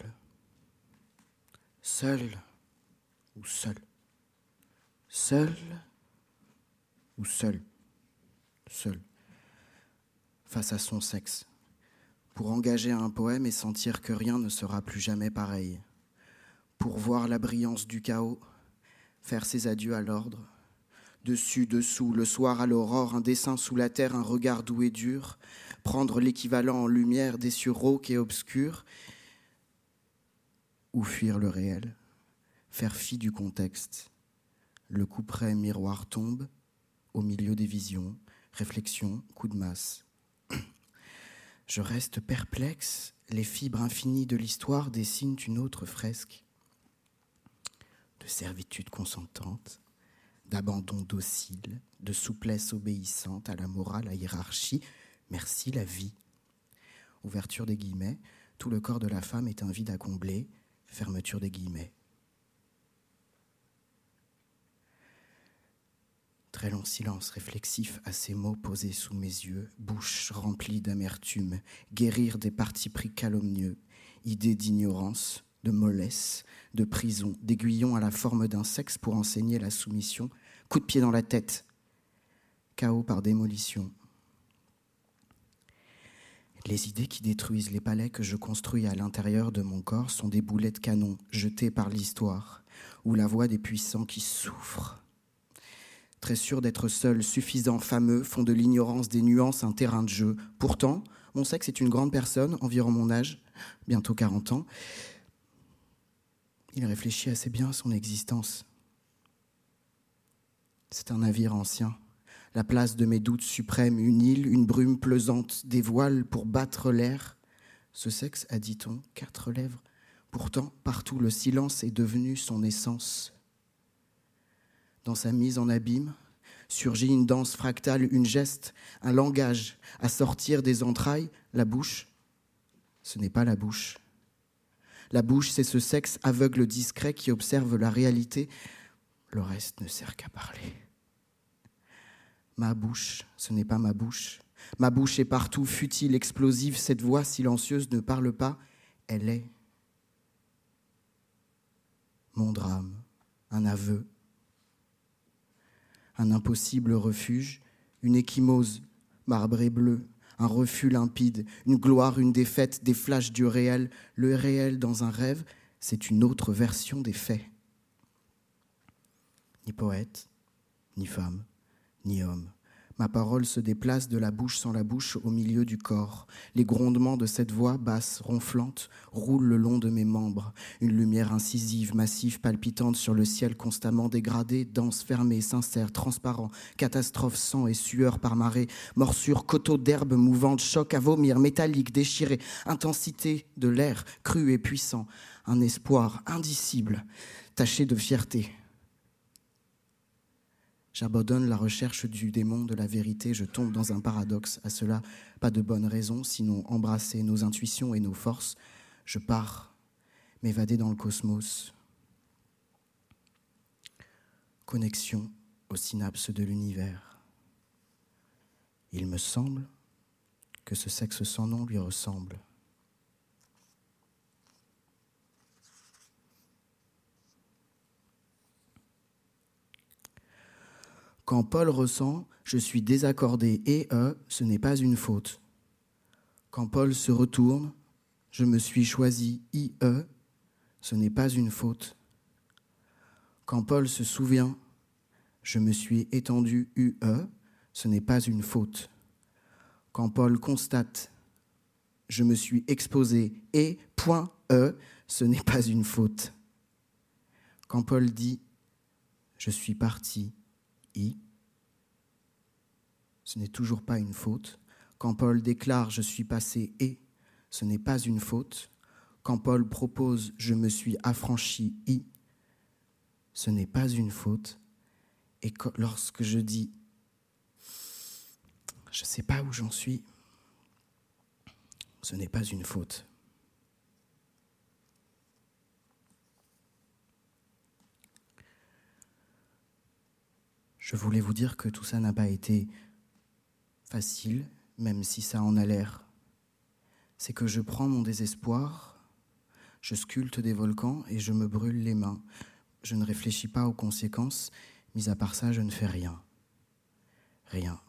Seul ou seul. Seul ou seul. Seul. Face à son sexe. Pour engager un poème et sentir que rien ne sera plus jamais pareil. Pour voir la brillance du chaos, faire ses adieux à l'ordre. Dessus, dessous, le soir à l'aurore, un dessin sous la terre, un regard doux et dur, prendre l'équivalent en lumière des cieux rauques et obscurs, ou fuir le réel, faire fi du contexte. Le coup près miroir tombe, au milieu des visions, réflexion, coup de masse. Je reste perplexe, les fibres infinies de l'histoire dessinent une autre fresque de servitude consentante, d'abandon docile, de souplesse obéissante à la morale, à la hiérarchie. Merci la vie. Ouverture des guillemets, tout le corps de la femme est un vide à combler, fermeture des guillemets. Très long silence réflexif à ces mots posés sous mes yeux, bouche remplie d'amertume, guérir des partis pris calomnieux, idée d'ignorance, de mollesse, de prison, d'aiguillon à la forme d'un sexe pour enseigner la soumission, coup de pied dans la tête, chaos par démolition. Les idées qui détruisent les palais que je construis à l'intérieur de mon corps sont des boulets de canon jetés par l'histoire, ou la voix des puissants qui souffrent. Très sûr d'être seul, suffisant, fameux, font de l'ignorance des nuances un terrain de jeu. Pourtant, mon sexe est une grande personne, environ mon âge, bientôt 40 ans, il réfléchit assez bien à son existence. C'est un navire ancien, la place de mes doutes suprêmes, une île, une brume pesante, des voiles pour battre l'air. Ce sexe a, dit-on, quatre lèvres. Pourtant, partout, le silence est devenu son essence. Dans sa mise en abîme, surgit une danse fractale, une geste, un langage à sortir des entrailles, la bouche. Ce n'est pas la bouche, la bouche, c'est ce sexe aveugle discret qui observe la réalité. Le reste ne sert qu'à parler. Ma bouche, ce n'est pas ma bouche. Ma bouche est partout, futile, explosive. Cette voix silencieuse ne parle pas, elle est. Mon drame, un aveu, un impossible refuge, une échymose marbrée bleue, un refus limpide, une gloire, une défaite, des flashs du réel. Le réel dans un rêve, c'est une autre version des faits. Ni poète, ni femme, ni homme, Ma parole se déplace de la bouche sans la bouche au milieu du corps. Les grondements de cette voix basse, ronflante, roulent le long de mes membres. Une lumière incisive, massive, palpitante sur le ciel constamment dégradé, dense, fermé, sincère, transparent, catastrophe, sang et sueur par marée, morsure, coteau d'herbe mouvante, choc à vomir, métallique, déchiré, intensité de l'air, cru et puissant, un espoir indicible, taché de fierté, J'abandonne la recherche du démon de la vérité, je tombe dans un paradoxe. À cela, pas de bonne raison, sinon embrasser nos intuitions et nos forces. Je pars m'évader dans le cosmos. Connexion aux synapses de l'univers. Il me semble que ce sexe sans nom lui ressemble. Quand Paul ressent je suis désaccordé et e, ce n'est pas une faute. Quand Paul se retourne, je me suis choisi IE, ce n'est pas une faute. Quand Paul se souvient, je me suis étendu UE, ce n'est pas une faute. Quand Paul constate, je me suis exposé et E, ce n'est pas une faute. Quand Paul dit, je suis parti I. Ce n'est toujours pas une faute. Quand Paul déclare Je suis passé et, ce n'est pas une faute. Quand Paul propose Je me suis affranchi I, ce n'est pas une faute. Et lorsque je dis Je ne sais pas où j'en suis, ce n'est pas une faute. Je voulais vous dire que tout ça n'a pas été facile, même si ça en a l'air. C'est que je prends mon désespoir Je sculpte des volcans et je me brûle les mains. Je ne réfléchis pas aux conséquences. Mis à part ça, je ne fais rien. Rien.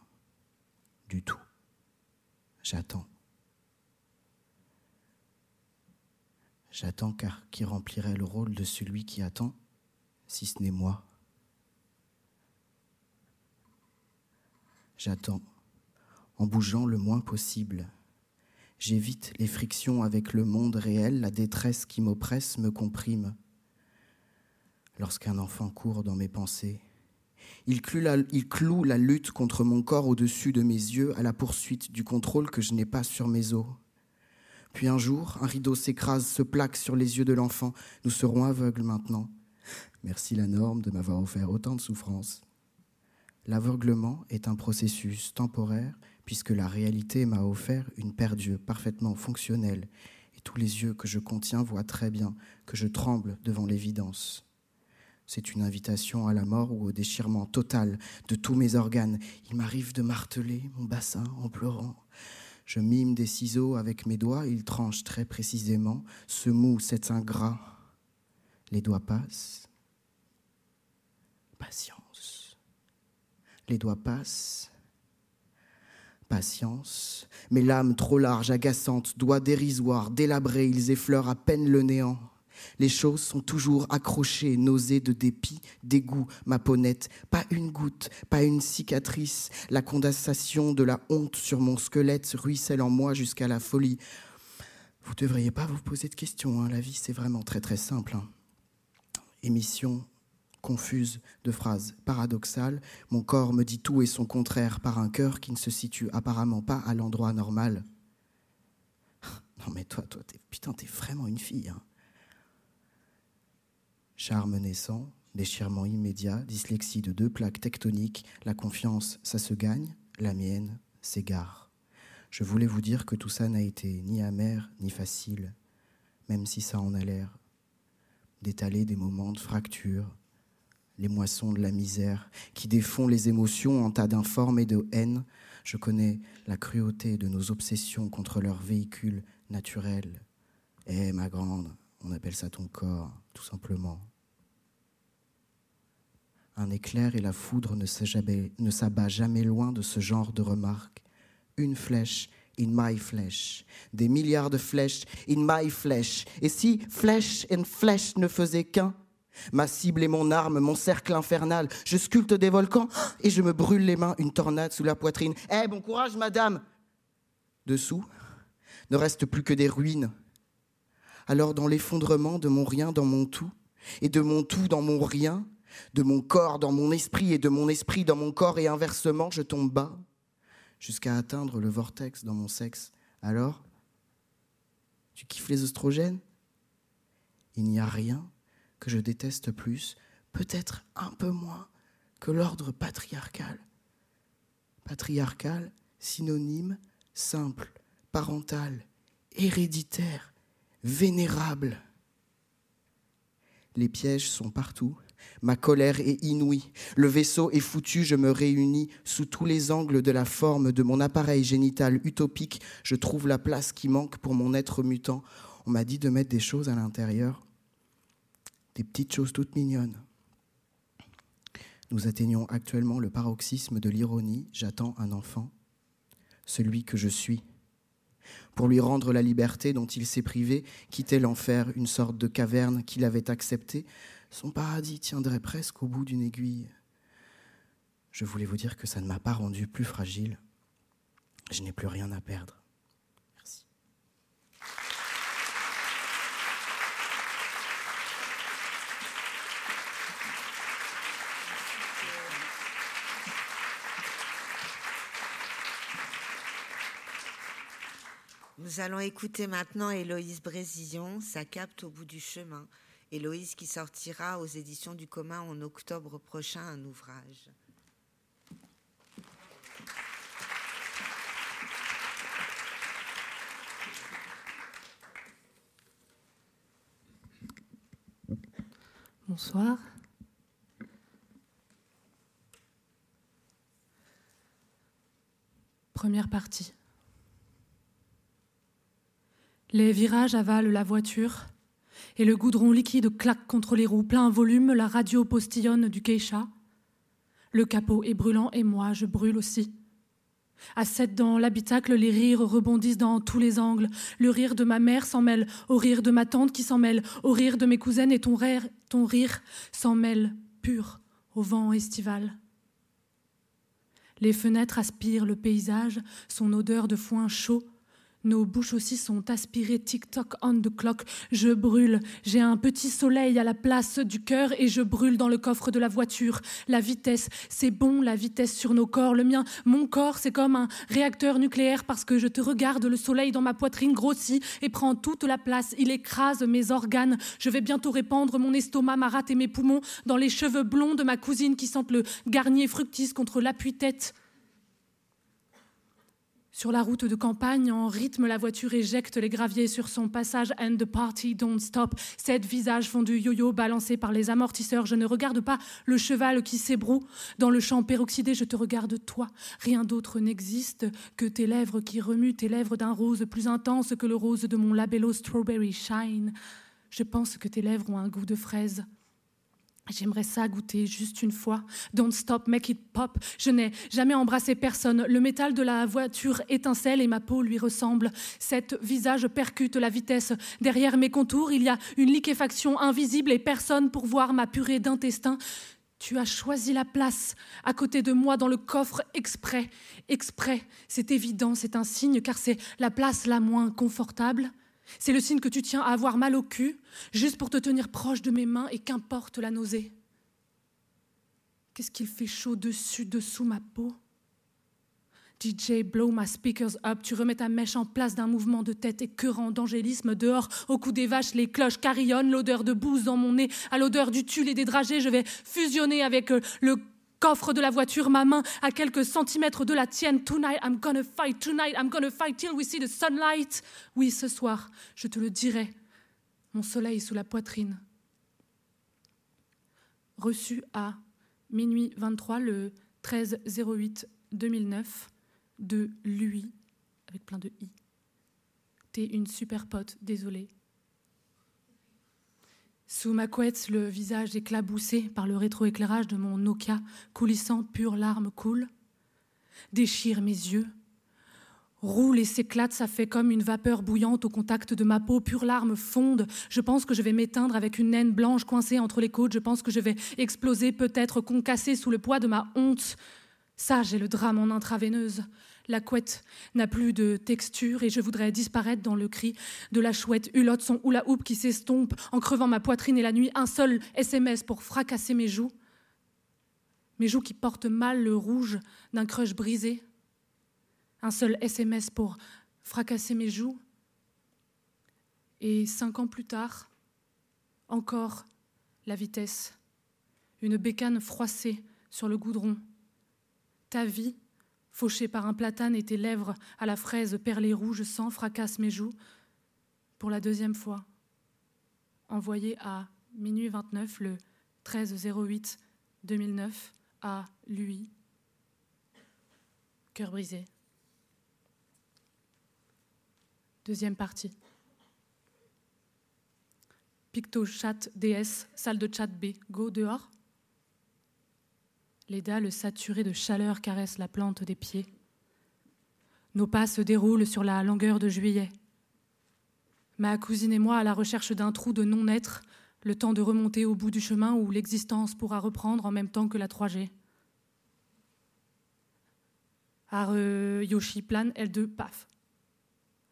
Du tout. J'attends. J'attends car qui remplirait le rôle de celui qui attend, si ce n'est moi? J'attends, en bougeant le moins possible. J'évite les frictions avec le monde réel, la détresse qui m'oppresse me comprime. Lorsqu'un enfant court dans mes pensées, il cloue, la, il cloue la lutte contre mon corps au-dessus de mes yeux à la poursuite du contrôle que je n'ai pas sur mes os. Puis un jour, un rideau s'écrase, se plaque sur les yeux de l'enfant. Nous serons aveugles maintenant. Merci la norme de m'avoir offert autant de souffrances. L'aveuglement est un processus temporaire puisque la réalité m'a offert une paire d'yeux parfaitement fonctionnelle et tous les yeux que je contiens voient très bien que je tremble devant l'évidence. C'est une invitation à la mort ou au déchirement total de tous mes organes. Il m'arrive de marteler mon bassin en pleurant. Je mime des ciseaux avec mes doigts, ils tranchent très précisément ce mou, cet ingrat. Les doigts passent. Patience. Les doigts passent. Patience. Mes lames trop larges, agaçantes, doigts dérisoires, délabrés, ils effleurent à peine le néant. Les choses sont toujours accrochées, nausées de dépit, dégoût, ma ponette. Pas une goutte, pas une cicatrice. La condensation de la honte sur mon squelette ruisselle en moi jusqu'à la folie. Vous ne devriez pas vous poser de questions, hein. la vie c'est vraiment très très simple. Hein. Émission confuse de phrases paradoxales. Mon corps me dit tout et son contraire par un cœur qui ne se situe apparemment pas à l'endroit normal. Non mais toi, toi, t'es, putain, t'es vraiment une fille. Hein. Charme naissant, déchirement immédiat, dyslexie de deux plaques tectoniques, la confiance, ça se gagne, la mienne s'égare. Je voulais vous dire que tout ça n'a été ni amer ni facile, même si ça en a l'air. D'étaler des moments de fracture, les moissons de la misère, qui défont les émotions en tas d'informes et de haine. Je connais la cruauté de nos obsessions contre leur véhicule naturel. Eh, ma grande, on appelle ça ton corps, tout simplement. Un éclair et la foudre ne s'abat jamais loin de ce genre de remarques. Une flèche in my flesh. Des milliards de flèches in my flesh. Et si flèche and flèche ne faisait qu'un? Ma cible est mon arme, mon cercle infernal. Je sculpte des volcans et je me brûle les mains, une tornade sous la poitrine. Eh, bon courage, madame Dessous, ne reste plus que des ruines. Alors, dans l'effondrement de mon rien dans mon tout, et de mon tout dans mon rien, de mon corps dans mon esprit et de mon esprit dans mon corps et inversement, je tombe bas jusqu'à atteindre le vortex dans mon sexe. Alors, tu kiffes les oestrogènes? Il n'y a rien que je déteste plus, peut-être un peu moins, que l'ordre patriarcal. Patriarcal, synonyme, simple, parental, héréditaire, vénérable. Les pièges sont partout Ma colère est inouïe. Le vaisseau est foutu, je me réunis sous tous les angles de la forme de mon appareil génital utopique. Je trouve la place qui manque pour mon être mutant. On m'a dit de mettre des choses à l'intérieur, des petites choses toutes mignonnes. Nous atteignons actuellement le paroxysme de l'ironie. J'attends un enfant, celui que je suis. Pour lui rendre la liberté dont il s'est privé, quitter l'enfer, une sorte de caverne qu'il avait acceptée, son paradis tiendrait presque au bout d'une aiguille. Je voulais vous dire que ça ne m'a pas rendu plus fragile. Je n'ai plus rien à perdre. Nous allons écouter maintenant Héloïse Brésillon, ça capte au bout du chemin. Héloïse qui sortira aux éditions du commun en octobre prochain un ouvrage. Bonsoir. Première partie. Les virages avalent la voiture Et le goudron liquide claque contre les roues, plein volume, la radio postillonne du Keisha. Le capot est brûlant et moi, je brûle aussi. À sept dans l'habitacle, les rires rebondissent dans tous les angles. Le rire de ma mère s'en mêle au rire de ma tante qui s'en mêle au rire de mes cousines et ton rire, ton rire s'en mêle pur au vent estival. Les fenêtres aspirent le paysage, son odeur de foin chaud nos bouches aussi sont aspirées tic-toc on the clock. Je brûle. J'ai un petit soleil à la place du cœur et je brûle dans le coffre de la voiture. La vitesse, c'est bon, la vitesse sur nos corps. Le mien, mon corps, c'est comme un réacteur nucléaire parce que je te regarde. Le soleil dans ma poitrine grossit et prend toute la place. Il écrase mes organes. Je vais bientôt répandre mon estomac, ma rate et mes poumons dans les cheveux blonds de ma cousine qui sentent le garnier fructis contre l'appui-tête. Sur la route de campagne, en rythme, la voiture éjecte les graviers sur son passage and the party don't stop. Sept visages font du yo-yo balancés par les amortisseurs. Je ne regarde pas le cheval qui s'ébroue. Dans le champ peroxydé, je te regarde toi. Rien d'autre n'existe que tes lèvres qui remuent, tes lèvres d'un rose plus intense que le rose de mon labello Strawberry Shine. Je pense que tes lèvres ont un goût de fraise. J'aimerais ça goûter juste une fois. Don't stop, make it pop. Je n'ai jamais embrassé personne. Le métal de la voiture étincelle et ma peau lui ressemble. Cet visage percute la vitesse. Derrière mes contours, il y a une liquéfaction invisible et personne pour voir ma purée d'intestin. Tu as choisi la place à côté de moi dans le coffre exprès. Exprès, c'est évident, c'est un signe car c'est la place la moins confortable. C'est le signe que tu tiens à avoir mal au cul, juste pour te tenir proche de mes mains et qu'importe la nausée. Qu'est-ce qu'il fait chaud dessus, dessous ma peau? DJ, blow my speakers up. Tu remets ta mèche en place d'un mouvement de tête écœurant d'angélisme. Dehors, au cou des vaches, les cloches carillonnent, l'odeur de bouse dans mon nez, à l'odeur du tulle et des dragées. Je vais fusionner avec euh, le coffre de la voiture, ma main à quelques centimètres de la tienne. Tonight I'm gonna fight, tonight I'm gonna fight till we see the sunlight. Oui, ce soir, je te le dirai. Mon soleil sous la poitrine. Reçu à minuit 23 le 13 08 2009 de lui avec plein de i. T'es une super pote, désolée. Sous ma couette, le visage éclaboussé par le rétroéclairage de mon Nokia, coulissant, pure larmes coule. Déchire mes yeux, roule et s'éclate, ça fait comme une vapeur bouillante au contact de ma peau, pure larmes fondent. Je pense que je vais m'éteindre avec une naine blanche coincée entre les côtes, je pense que je vais exploser, peut-être concassée sous le poids de ma honte. Ça, j'ai le drame en intraveineuse. La couette n'a plus de texture et je voudrais disparaître dans le cri de la chouette hulotte, son hula hoop qui s'estompe en crevant ma poitrine et la nuit. Un seul SMS pour fracasser mes joues. Mes joues qui portent mal le rouge d'un crush brisé. Un seul SMS pour fracasser mes joues. Et cinq ans plus tard, encore la vitesse. Une bécane froissée sur le goudron. Ta vie fauché par un platane et tes lèvres à la fraise perlée rouge sang fracasse mes joues. Pour la deuxième fois, envoyé à minuit 29 le 13 08 2009 à lui. Cœur brisé. Deuxième partie. Picto chat DS, salle de chat B, go dehors. Les dalles saturées de chaleur caressent la plante des pieds. Nos pas se déroulent sur la longueur de juillet. Ma cousine et moi à la recherche d'un trou de non-être, le temps de remonter au bout du chemin où l'existence pourra reprendre en même temps que la 3G. Are Yoshi plane, L2, paf.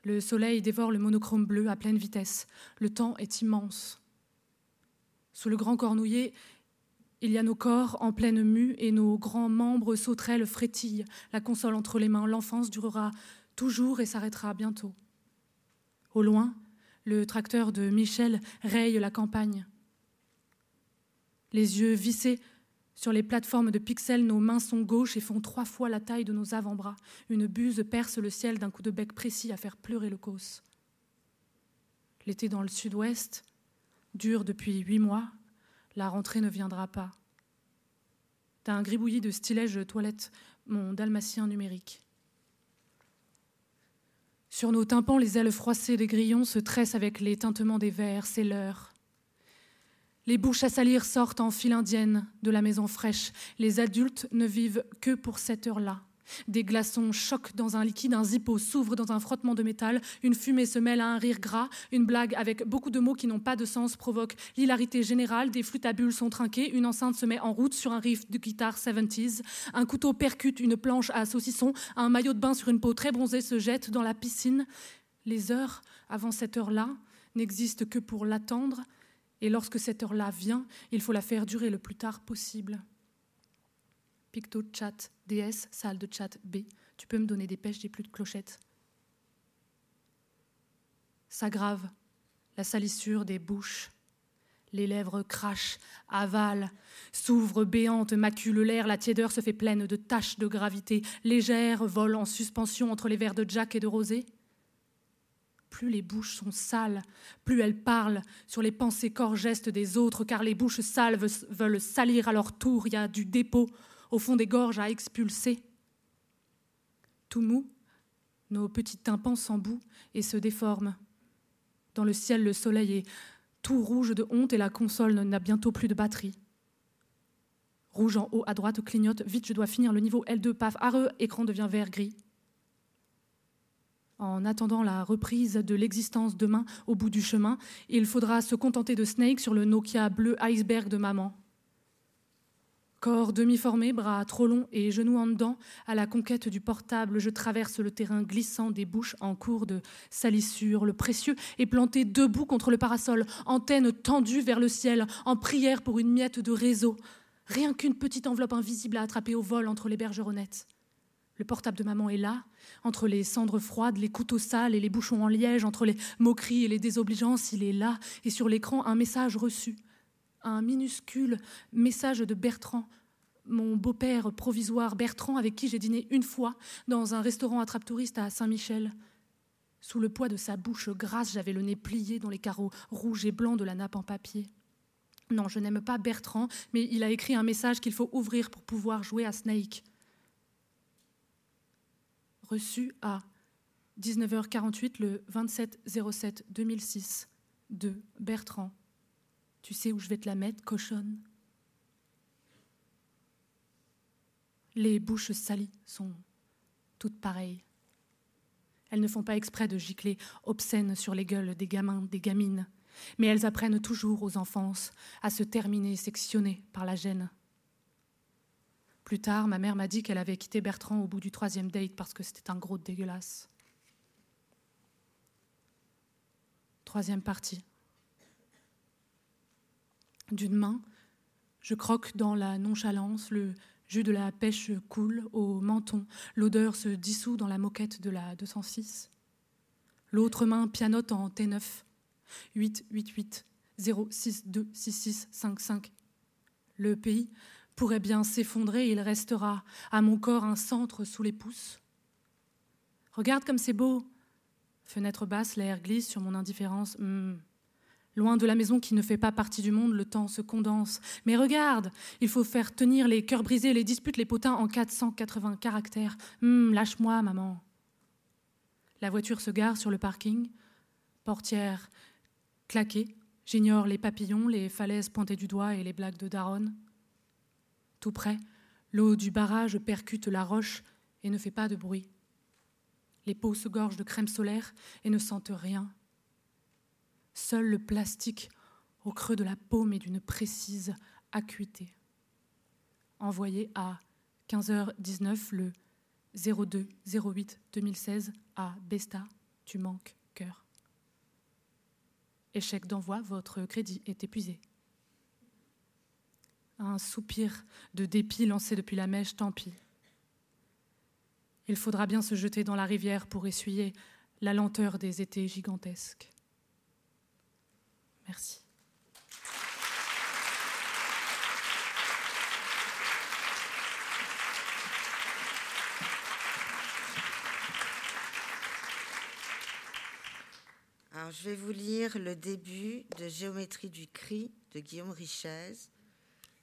Le soleil dévore le monochrome bleu à pleine vitesse. Le temps est immense. Sous le grand cornouiller, il y a nos corps en pleine mue et nos grands membres sauterelles frétillent, la console entre les mains. L'enfance durera toujours et s'arrêtera bientôt. Au loin, le tracteur de Michel raye la campagne. Les yeux vissés sur les plateformes de pixels, nos mains sont gauches et font trois fois la taille de nos avant-bras. Une buse perce le ciel d'un coup de bec précis à faire pleurer le cos. L'été dans le sud-ouest dure depuis huit mois la rentrée ne viendra pas. T'as un gribouillis de stylège toilette, mon dalmatien numérique. Sur nos tympans, les ailes froissées des grillons se tressent avec les tintements des vers, c'est l'heure. Les bouches à salir sortent en file indienne de la maison fraîche. Les adultes ne vivent que pour cette heure-là. Des glaçons choquent dans un liquide, un zippo s'ouvre dans un frottement de métal, une fumée se mêle à un rire gras, une blague avec beaucoup de mots qui n'ont pas de sens provoque l'hilarité générale, des flûtes à bulles sont trinquées, une enceinte se met en route sur un riff de guitare 70s, un couteau percute une planche à saucisson, un maillot de bain sur une peau très bronzée se jette dans la piscine. Les heures avant cette heure-là n'existent que pour l'attendre, et lorsque cette heure-là vient, il faut la faire durer le plus tard possible. Picto chat DS, salle de chat B. Tu peux me donner des pêches, j'ai plus de clochettes. S'aggrave la salissure des bouches. Les lèvres crachent, avalent, s'ouvrent béantes, maculent l'air, la tiédeur se fait pleine de taches de gravité, légères, volent en suspension entre les verres de Jack et de Rosé plus les bouches sont sales, plus elles parlent sur les pensées corps gestes des autres, car les bouches sales veulent salir à leur tour. Il y a du dépôt au fond des gorges à expulser. Tout mou, nos petits tympans s'embouent et se déforment. Dans le ciel, le soleil est tout rouge de honte et la console n'a bientôt plus de batterie. Rouge en haut à droite clignote. Vite, je dois finir le niveau L2, paf, areux, écran devient vert gris en attendant la reprise de l'existence demain au bout du chemin, il faudra se contenter de Snake sur le Nokia bleu iceberg de maman. Corps demi-formé, bras trop longs et genoux en dedans, à la conquête du portable, je traverse le terrain glissant des bouches en cours de salissure. Le précieux est planté debout contre le parasol, antenne tendue vers le ciel, en prière pour une miette de réseau. Rien qu'une petite enveloppe invisible à attraper au vol entre les bergeronnettes. Le portable de maman est là, entre les cendres froides, les couteaux sales et les bouchons en liège, entre les moqueries et les désobligeances, il est là, et sur l'écran, un message reçu. Un minuscule message de Bertrand, mon beau-père provisoire Bertrand, avec qui j'ai dîné une fois dans un restaurant attrape-touriste à Saint-Michel. Sous le poids de sa bouche grasse, j'avais le nez plié dans les carreaux rouges et blancs de la nappe en papier. Non, je n'aime pas Bertrand, mais il a écrit un message qu'il faut ouvrir pour pouvoir jouer à Snake reçu à 19h48 le 27-07-2006 de Bertrand. Tu sais où je vais te la mettre, cochonne? Les bouches salies sont toutes pareilles. Elles ne font pas exprès de gicler obscènes sur les gueules des gamins, des gamines, mais elles apprennent toujours aux enfances à se terminer sectionnées par la gêne. Plus tard, ma mère m'a dit qu'elle avait quitté Bertrand au bout du troisième date parce que c'était un gros dégueulasse. Troisième partie. D'une main, je croque dans la nonchalance, le jus de la pêche coule au menton, l'odeur se dissout dans la moquette de la 206. L'autre main pianote en T9. 8, 8, 8, 0, 6, 2, 6, 6, 5, 5. Le pays pourrait bien s'effondrer, il restera à mon corps un centre sous les pouces. Regarde comme c'est beau. Fenêtre basse, l'air glisse sur mon indifférence. Hmm. Loin de la maison qui ne fait pas partie du monde, le temps se condense. Mais regarde, il faut faire tenir les cœurs brisés, les disputes, les potins en 480 caractères. Hmm, lâche-moi, maman. La voiture se gare sur le parking, portière claquée. J'ignore les papillons, les falaises pointées du doigt et les blagues de Daronne. Tout près, l'eau du barrage percute la roche et ne fait pas de bruit. Les peaux se gorgent de crème solaire et ne sentent rien. Seul le plastique au creux de la paume est d'une précise acuité. Envoyé à 15h19 le 02 08 2016 à Besta, tu manques cœur. Échec d'envoi, votre crédit est épuisé un soupir de dépit lancé depuis la mèche, tant pis. Il faudra bien se jeter dans la rivière pour essuyer la lenteur des étés gigantesques. Merci. Alors, je vais vous lire le début de Géométrie du cri de Guillaume Richez,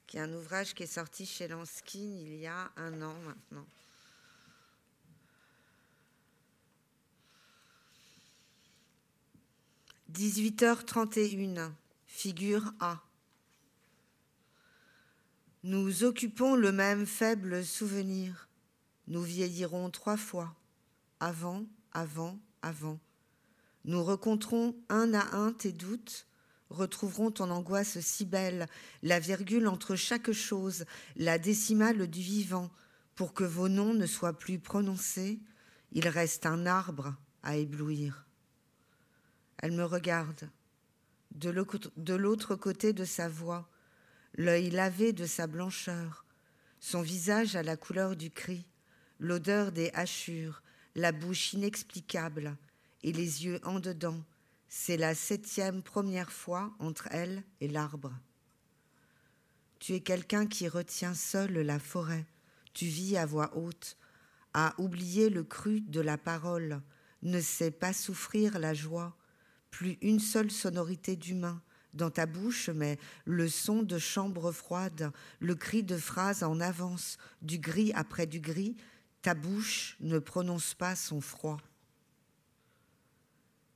qui est un ouvrage qui est sorti chez Lanskin il y a un an maintenant. « 18h31, figure A. Nous occupons le même faible souvenir. Nous vieillirons trois fois, avant, avant, avant. Nous rencontrons un à un tes doutes, retrouverons ton angoisse si belle, la virgule entre chaque chose, la décimale du vivant, pour que vos noms ne soient plus prononcés, il reste un arbre à éblouir. Elle me regarde. De l'autre côté de sa voix, l'œil lavé de sa blancheur, son visage à la couleur du cri, l'odeur des hachures, la bouche inexplicable et les yeux en dedans, c'est la septième première fois entre elle et l'arbre. Tu es quelqu'un qui retient seul la forêt, tu vis à voix haute, a oublié le cru de la parole, ne sait pas souffrir la joie, plus une seule sonorité d'humain dans ta bouche, mais le son de chambre froide, le cri de phrases en avance, du gris après du gris, ta bouche ne prononce pas son froid.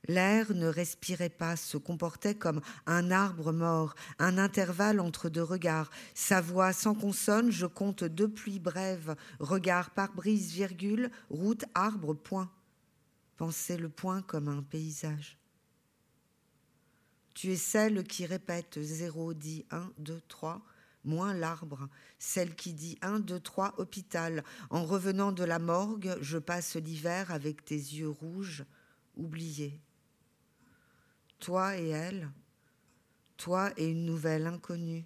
L'air ne respirait pas, se comportait comme un arbre mort, un intervalle entre deux regards. Sa voix sans consonne, je compte deux pluies brèves, regard par brise, virgule, route, arbre, point. Pensez le point comme un paysage. Tu es celle qui répète 0, dit 1, 2, 3, moins l'arbre, celle qui dit 1, 2, 3, hôpital. En revenant de la morgue, je passe l'hiver avec tes yeux rouges, oubliés. Toi et elle, toi et une nouvelle inconnue,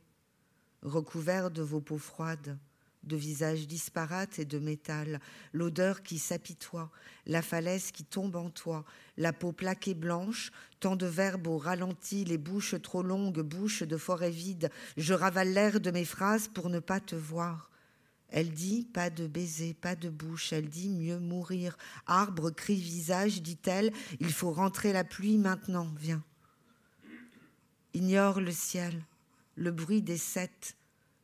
recouvert de vos peaux froides, de visages disparates et de métal, l'odeur qui s'apitoie, la falaise qui tombe en toi, la peau plaquée blanche, tant de verbes au ralenti, les bouches trop longues, bouches de forêt vide, je ravale l'air de mes phrases pour ne pas te voir. Elle dit pas de baiser, pas de bouche, elle dit mieux mourir. Arbre, crie, visage, dit-elle, il faut rentrer la pluie maintenant, viens ignore le ciel, le bruit des sept,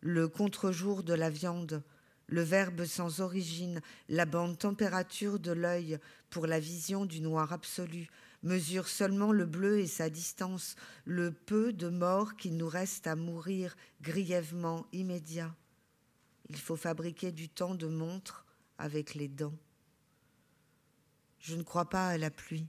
le contre-jour de la viande, le verbe sans origine, la bande température de l'œil pour la vision du noir absolu, mesure seulement le bleu et sa distance, le peu de mort qu'il nous reste à mourir grièvement immédiat. Il faut fabriquer du temps de montre avec les dents. Je ne crois pas à la pluie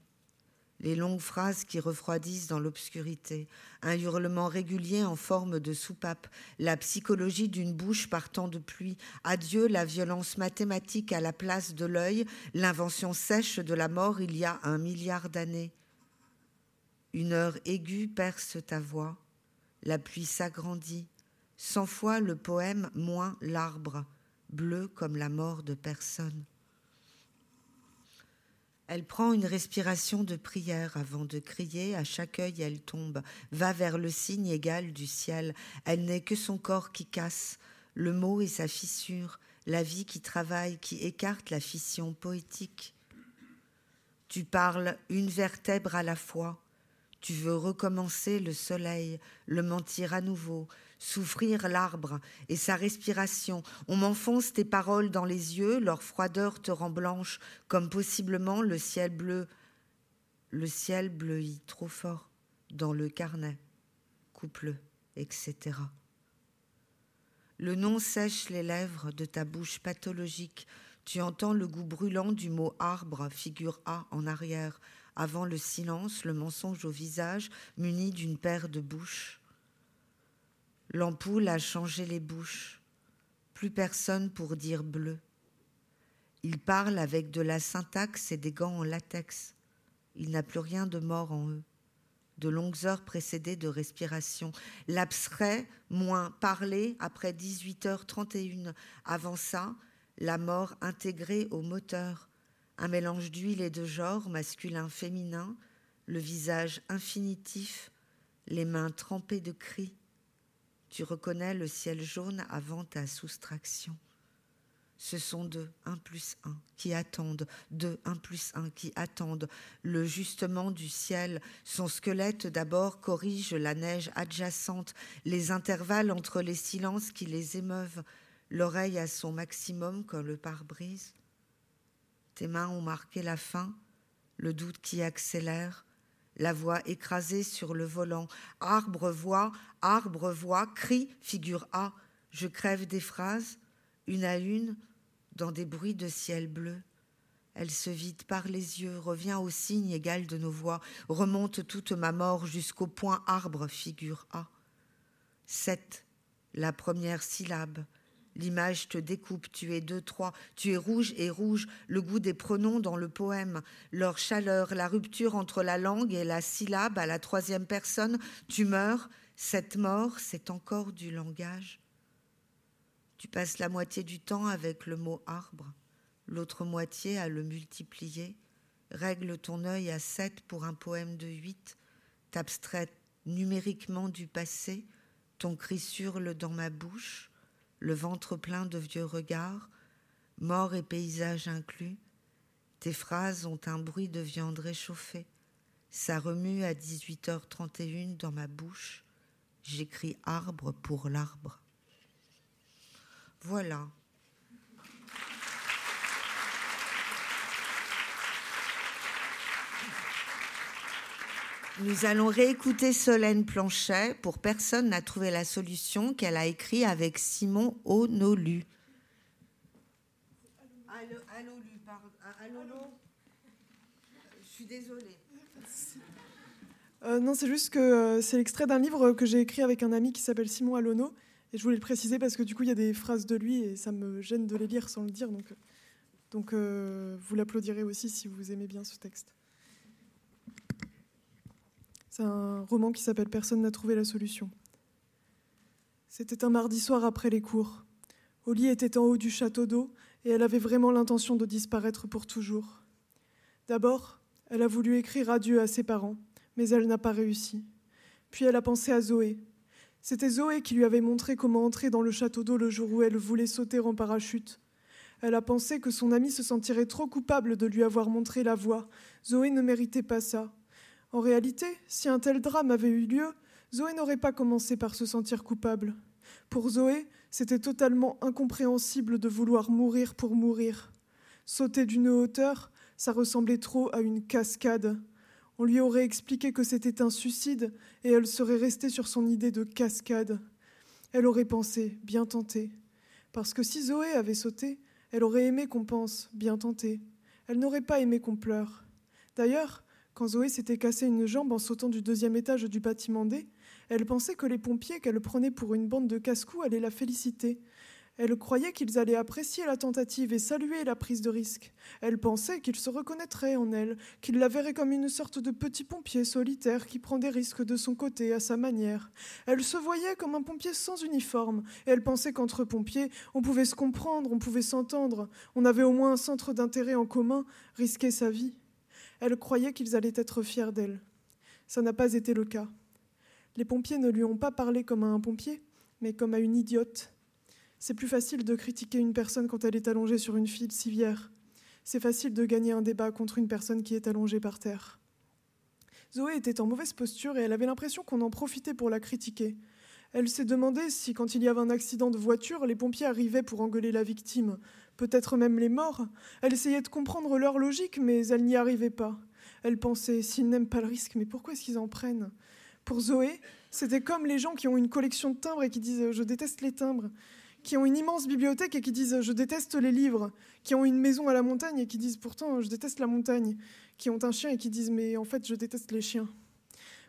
les longues phrases qui refroidissent dans l'obscurité, un hurlement régulier en forme de soupape, la psychologie d'une bouche partant de pluie, adieu la violence mathématique à la place de l'œil, l'invention sèche de la mort il y a un milliard d'années. Une heure aiguë perce ta voix, la pluie s'agrandit, cent fois le poème moins l'arbre, bleu comme la mort de personne. Elle prend une respiration de prière avant de crier, à chaque œil elle tombe, va vers le signe égal du ciel. Elle n'est que son corps qui casse, le mot et sa fissure, la vie qui travaille, qui écarte la fission poétique. Tu parles une vertèbre à la fois, tu veux recommencer le soleil, le mentir à nouveau, souffrir l'arbre et sa respiration. On m'enfonce tes paroles dans les yeux, leur froideur te rend blanche, comme possiblement le ciel bleu. Le ciel bleuit trop fort dans le carnet. Coupe-le, etc. Le nom sèche les lèvres de ta bouche pathologique. Tu entends le goût brûlant du mot arbre, figure A en arrière, avant le silence, le mensonge au visage, muni d'une paire de bouches. L'ampoule a changé les bouches. Plus personne pour dire bleu. Il parle avec de la syntaxe et des gants en latex. Il n'a plus rien de mort en eux. De longues heures précédées de respiration. L'abstrait, moins parlé, après 18h31. Avant ça, la mort intégrée au moteur. Un mélange d'huile et de genre, masculin-féminin. Le visage infinitif. Les mains trempées de cris tu reconnais le ciel jaune avant ta soustraction. Ce sont deux, un plus un, qui attendent, deux, un plus un, qui attendent le justement du ciel. Son squelette d'abord corrige la neige adjacente, les intervalles entre les silences qui les émeuvent, l'oreille à son maximum comme le pare-brise. Tes mains ont marqué la fin, le doute qui accélère, la voix écrasée sur le volant. Arbre voix, arbre voix, cri, figure A. Je crève des phrases, une à une, dans des bruits de ciel bleu. Elle se vide par les yeux, revient au signe égal de nos voix, remonte toute ma mort jusqu'au point arbre, figure A. Sept, la première syllabe. L'image te découpe, tu es deux, trois, tu es rouge et rouge, le goût des pronoms dans le poème, leur chaleur, la rupture entre la langue et la syllabe à la troisième personne, tu meurs, cette mort, c'est encore du langage. Tu passes la moitié du temps avec le mot arbre l'autre moitié à le multiplier. Règle ton œil à sept pour un poème de huit, t'abstrais numériquement du passé, ton cri surle dans ma bouche, le ventre plein de vieux regards, mort et paysage inclus. Tes phrases ont un bruit de viande réchauffée. Ça remue à 18h31 dans ma bouche. J'écris arbre pour l'arbre. Voilà. Nous allons réécouter Solène Planchet pour Personne n'a trouvé la solution qu'elle a écrit avec Simon Onolu. Allô, allô, allô, Je suis désolée. Euh, non, c'est juste que euh, c'est l'extrait d'un livre que j'ai écrit avec un ami qui s'appelle Simon Alono. Et je voulais le préciser parce que du coup, il y a des phrases de lui et ça me gêne de les lire sans le dire. Donc, donc euh, vous l'applaudirez aussi si vous aimez bien ce texte. C'est un roman qui s'appelle Personne n'a trouvé la solution. C'était un mardi soir après les cours. Oli était en haut du château d'eau et elle avait vraiment l'intention de disparaître pour toujours. D'abord, elle a voulu écrire adieu à ses parents, mais elle n'a pas réussi. Puis elle a pensé à Zoé. C'était Zoé qui lui avait montré comment entrer dans le château d'eau le jour où elle voulait sauter en parachute. Elle a pensé que son amie se sentirait trop coupable de lui avoir montré la voie. Zoé ne méritait pas ça. En réalité, si un tel drame avait eu lieu, Zoé n'aurait pas commencé par se sentir coupable. Pour Zoé, c'était totalement incompréhensible de vouloir mourir pour mourir. Sauter d'une hauteur, ça ressemblait trop à une cascade. On lui aurait expliqué que c'était un suicide et elle serait restée sur son idée de cascade. Elle aurait pensé, bien tenté. Parce que si Zoé avait sauté, elle aurait aimé qu'on pense, bien tenté. Elle n'aurait pas aimé qu'on pleure. D'ailleurs, quand Zoé s'était cassé une jambe en sautant du deuxième étage du bâtiment D, elle pensait que les pompiers qu'elle prenait pour une bande de casse-cou allaient la féliciter. Elle croyait qu'ils allaient apprécier la tentative et saluer la prise de risque. Elle pensait qu'ils se reconnaîtraient en elle, qu'ils la verraient comme une sorte de petit pompier solitaire qui prend des risques de son côté à sa manière. Elle se voyait comme un pompier sans uniforme, et elle pensait qu'entre pompiers, on pouvait se comprendre, on pouvait s'entendre, on avait au moins un centre d'intérêt en commun, risquer sa vie. Elle croyait qu'ils allaient être fiers d'elle. Ça n'a pas été le cas. Les pompiers ne lui ont pas parlé comme à un pompier, mais comme à une idiote. C'est plus facile de critiquer une personne quand elle est allongée sur une file civière. C'est facile de gagner un débat contre une personne qui est allongée par terre. Zoé était en mauvaise posture et elle avait l'impression qu'on en profitait pour la critiquer. Elle s'est demandé si, quand il y avait un accident de voiture, les pompiers arrivaient pour engueuler la victime, peut-être même les morts. Elle essayait de comprendre leur logique, mais elle n'y arrivait pas. Elle pensait, s'ils n'aiment pas le risque, mais pourquoi est-ce qu'ils en prennent? Pour Zoé, c'était comme les gens qui ont une collection de timbres et qui disent Je déteste les timbres, qui ont une immense bibliothèque et qui disent Je déteste les livres, qui ont une maison à la montagne et qui disent Pourtant, je déteste la montagne, qui ont un chien et qui disent Mais en fait, je déteste les chiens.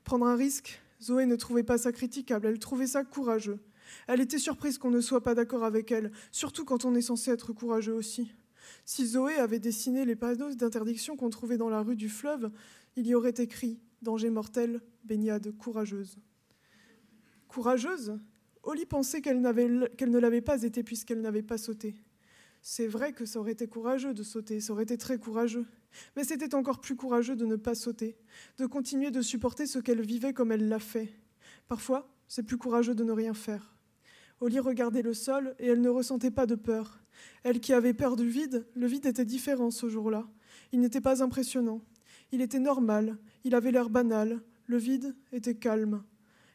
Prendre un risque, Zoé ne trouvait pas ça critiquable, elle trouvait ça courageux. Elle était surprise qu'on ne soit pas d'accord avec elle, surtout quand on est censé être courageux aussi. Si Zoé avait dessiné les panneaux d'interdiction qu'on trouvait dans la rue du fleuve, il y aurait écrit Danger mortel, baignade courageuse. Courageuse? Oli pensait qu'elle, ne l'avait pas été puisqu'elle n'avait pas sauté. C'est vrai que ça aurait été courageux de sauter, ça aurait été très courageux. Mais c'était encore plus courageux de ne pas sauter, de continuer de supporter ce qu'elle vivait comme elle l'a fait. Parfois, c'est plus courageux de ne rien faire. Oli regardait le sol et elle ne ressentait pas de peur. Elle qui avait peur du vide, le vide était différent ce jour-là. Il n'était pas impressionnant. Il était normal, il avait l'air banal, le vide était calme.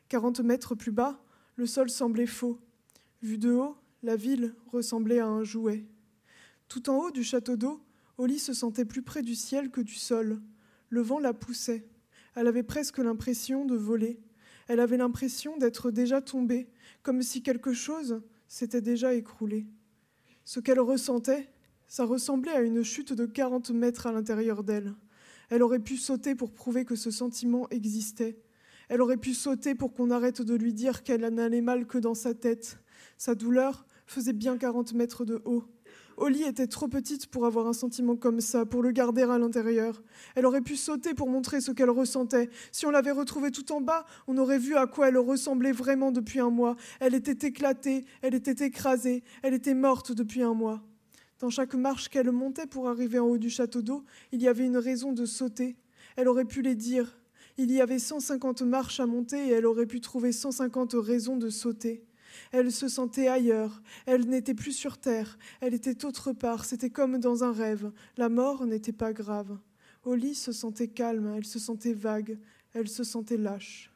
Quarante mètres plus bas, le sol semblait faux. Vu de haut, la ville ressemblait à un jouet. Tout en haut du château d'eau, Oli se sentait plus près du ciel que du sol. Le vent la poussait. Elle avait presque l'impression de voler. Elle avait l'impression d'être déjà tombée, comme si quelque chose, s'était déjà écroulé. Ce qu'elle ressentait, ça ressemblait à une chute de 40 mètres à l'intérieur d'elle. Elle aurait pu sauter pour prouver que ce sentiment existait. Elle aurait pu sauter pour qu'on arrête de lui dire qu'elle n'allait mal que dans sa tête. Sa douleur faisait bien 40 mètres de haut. Oli était trop petite pour avoir un sentiment comme ça, pour le garder à l'intérieur. Elle aurait pu sauter pour montrer ce qu'elle ressentait. Si on l'avait retrouvée tout en bas, on aurait vu à quoi elle ressemblait vraiment depuis un mois. Elle était éclatée, elle était écrasée, elle était morte depuis un mois. Dans chaque marche qu'elle montait pour arriver en haut du château d'eau, il y avait une raison de sauter. Elle aurait pu les dire. Il y avait 150 marches à monter et elle aurait pu trouver 150 raisons de sauter. Elle se sentait ailleurs, elle n'était plus sur terre, elle était autre part, c'était comme dans un rêve. La mort n'était pas grave. Oli se sentait calme, elle se sentait vague, elle se sentait lâche.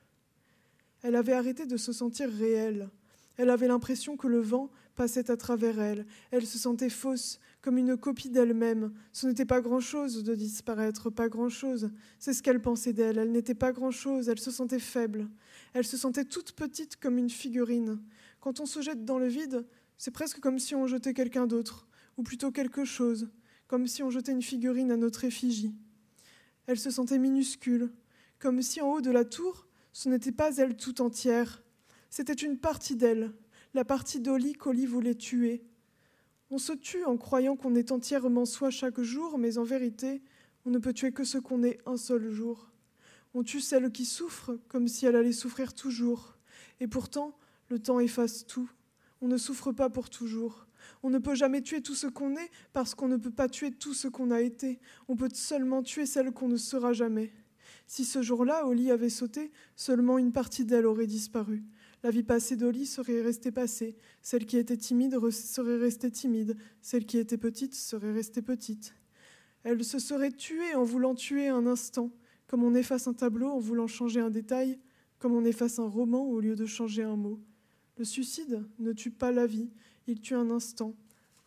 Elle avait arrêté de se sentir réelle. Elle avait l'impression que le vent passait à travers elle. Elle se sentait fausse, comme une copie d'elle-même. Ce n'était pas grand-chose de disparaître, pas grand-chose. C'est ce qu'elle pensait d'elle. Elle n'était pas grand-chose, elle se sentait faible. Elle se sentait toute petite comme une figurine. Quand on se jette dans le vide, c'est presque comme si on jetait quelqu'un d'autre, ou plutôt quelque chose, comme si on jetait une figurine à notre effigie. Elle se sentait minuscule, comme si en haut de la tour, ce n'était pas elle tout entière. C'était une partie d'elle, la partie d'Oli qu'Oli voulait tuer. On se tue en croyant qu'on est entièrement soi chaque jour, mais en vérité, on ne peut tuer que ce qu'on est un seul jour. On tue celle qui souffre comme si elle allait souffrir toujours. Et pourtant, le temps efface tout. On ne souffre pas pour toujours. On ne peut jamais tuer tout ce qu'on est parce qu'on ne peut pas tuer tout ce qu'on a été. On peut seulement tuer celle qu'on ne sera jamais. Si ce jour-là, Oli avait sauté, seulement une partie d'elle aurait disparu. La vie passée d'Oli serait restée passée. Celle qui était timide serait restée timide. Celle qui était petite serait restée petite. Elle se serait tuée en voulant tuer un instant, comme on efface un tableau en voulant changer un détail, comme on efface un roman au lieu de changer un mot. Le suicide ne tue pas la vie, il tue un instant,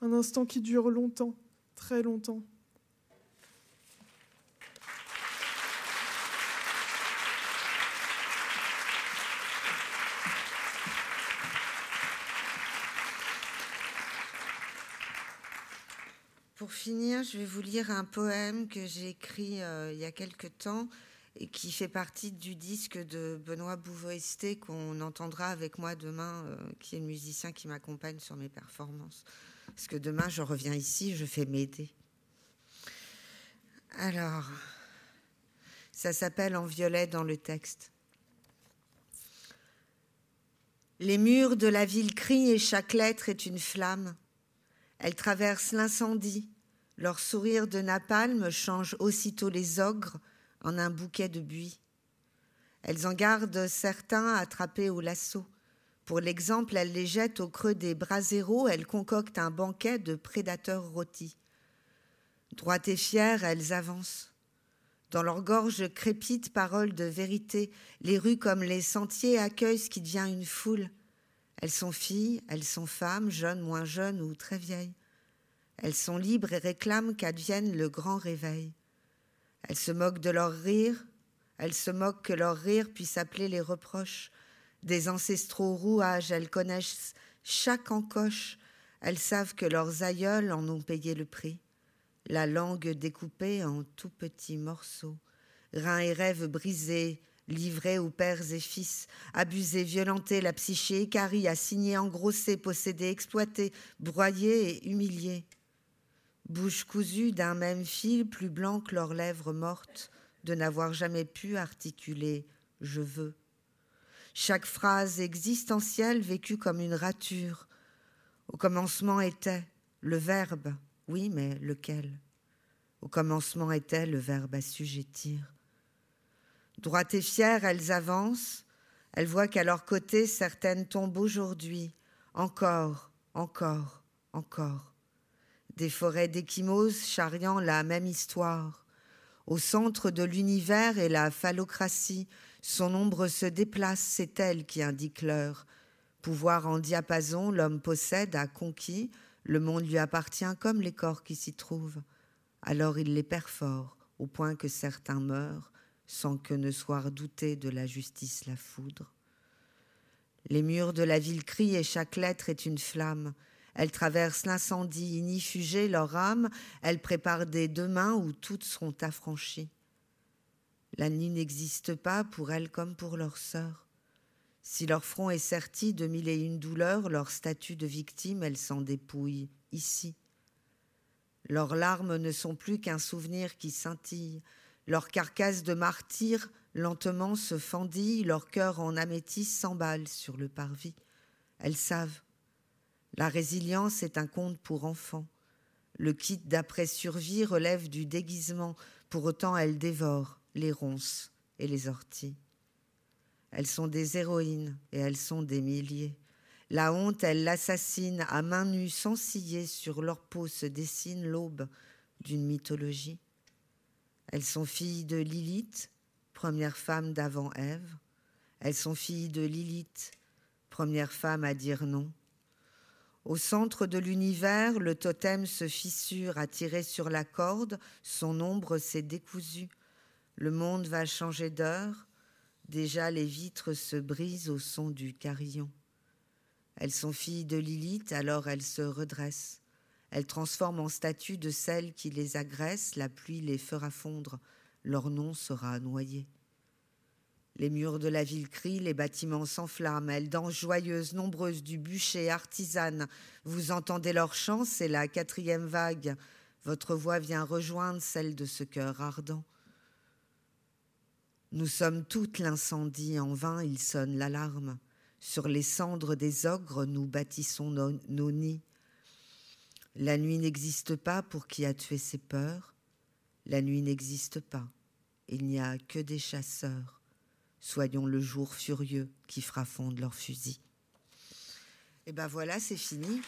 un instant qui dure longtemps, très longtemps. Pour finir, je vais vous lire un poème que j'ai écrit euh, il y a quelque temps qui fait partie du disque de Benoît Bouvoesté qu'on entendra avec moi demain, euh, qui est le musicien qui m'accompagne sur mes performances. Parce que demain, je reviens ici, je fais m'aider. Alors, ça s'appelle en violet dans le texte. Les murs de la ville crient et chaque lettre est une flamme. Elles traversent l'incendie. Leur sourire de napalm change aussitôt les ogres en un bouquet de buis. Elles en gardent certains attrapés au lasso. Pour l'exemple, elles les jettent au creux des braseros, elles concoctent un banquet de prédateurs rôtis. Droites et fières, elles avancent. Dans leur gorge crépitent paroles de vérité. Les rues comme les sentiers accueillent ce qui devient une foule. Elles sont filles, elles sont femmes, jeunes, moins jeunes ou très vieilles. Elles sont libres et réclament qu'advienne le grand réveil. Elles se moquent de leur rire, elles se moquent que leur rire puisse appeler les reproches. Des ancestraux rouages, elles connaissent chaque encoche, elles savent que leurs aïeuls en ont payé le prix. La langue découpée en tout petits morceaux, reins et rêves brisés, livrés aux pères et fils, abusés, violentés, la psyché écarie, assignée, engrossée, possédée, exploitée, broyée et humiliée. Bouche cousue d'un même fil, plus blanc que leurs lèvres mortes, de n'avoir jamais pu articuler je veux. Chaque phrase existentielle vécue comme une rature. Au commencement était le verbe, oui, mais lequel? Au commencement était le verbe assujettir. Droite et fière, elles avancent. Elles voient qu'à leur côté, certaines tombent aujourd'hui, encore, encore, encore. Des forêts d'échymoses charriant la même histoire. Au centre de l'univers et la phallocratie, son ombre se déplace, c'est elle qui indique l'heure. Pouvoir en diapason, l'homme possède, a conquis, le monde lui appartient comme les corps qui s'y trouvent. Alors il les perfore, au point que certains meurent, sans que ne soit redouté de la justice la foudre. Les murs de la ville crient et chaque lettre est une flamme. Elles traversent l'incendie inifugé leur âme, elles préparent des demain où toutes seront affranchies. La nuit n'existe pas pour elles comme pour leurs sœurs. Si leur front est serti de mille et une douleurs, leur statut de victime, elles s'en dépouillent ici. Leurs larmes ne sont plus qu'un souvenir qui scintille. Leur carcasse de martyrs lentement se fendille, leur cœur en améthyste s'emballe sur le parvis. Elles savent. La résilience est un conte pour enfants. Le kit d'après-survie relève du déguisement, pour autant elles dévorent les ronces et les orties. Elles sont des héroïnes et elles sont des milliers. La honte, elle l'assassine à main nue, sans ciller, sur leur peau se dessine l'aube d'une mythologie. Elles sont filles de Lilith, première femme d'avant Ève. Elles sont filles de Lilith, première femme à dire non. Au centre de l'univers, le totem se fissure, attiré sur la corde, son ombre s'est décousue. Le monde va changer d'heure, déjà les vitres se brisent au son du carillon. Elles sont filles de Lilith, alors elles se redressent. Elles transforment en statue de celles qui les agressent, la pluie les fera fondre, leur nom sera noyé. Les murs de la ville crient, les bâtiments s'enflamment, elles dansent joyeuses, nombreuses du bûcher, artisanes. Vous entendez leur chant, c'est la quatrième vague. Votre voix vient rejoindre celle de ce cœur ardent. Nous sommes toutes l'incendie, en vain il sonne l'alarme. Sur les cendres des ogres, nous bâtissons nos, nos nids. La nuit n'existe pas pour qui a tué ses peurs. La nuit n'existe pas. Il n'y a que des chasseurs. Soyons le jour furieux qui fera fondre leurs fusils. Et ben voilà, c'est fini.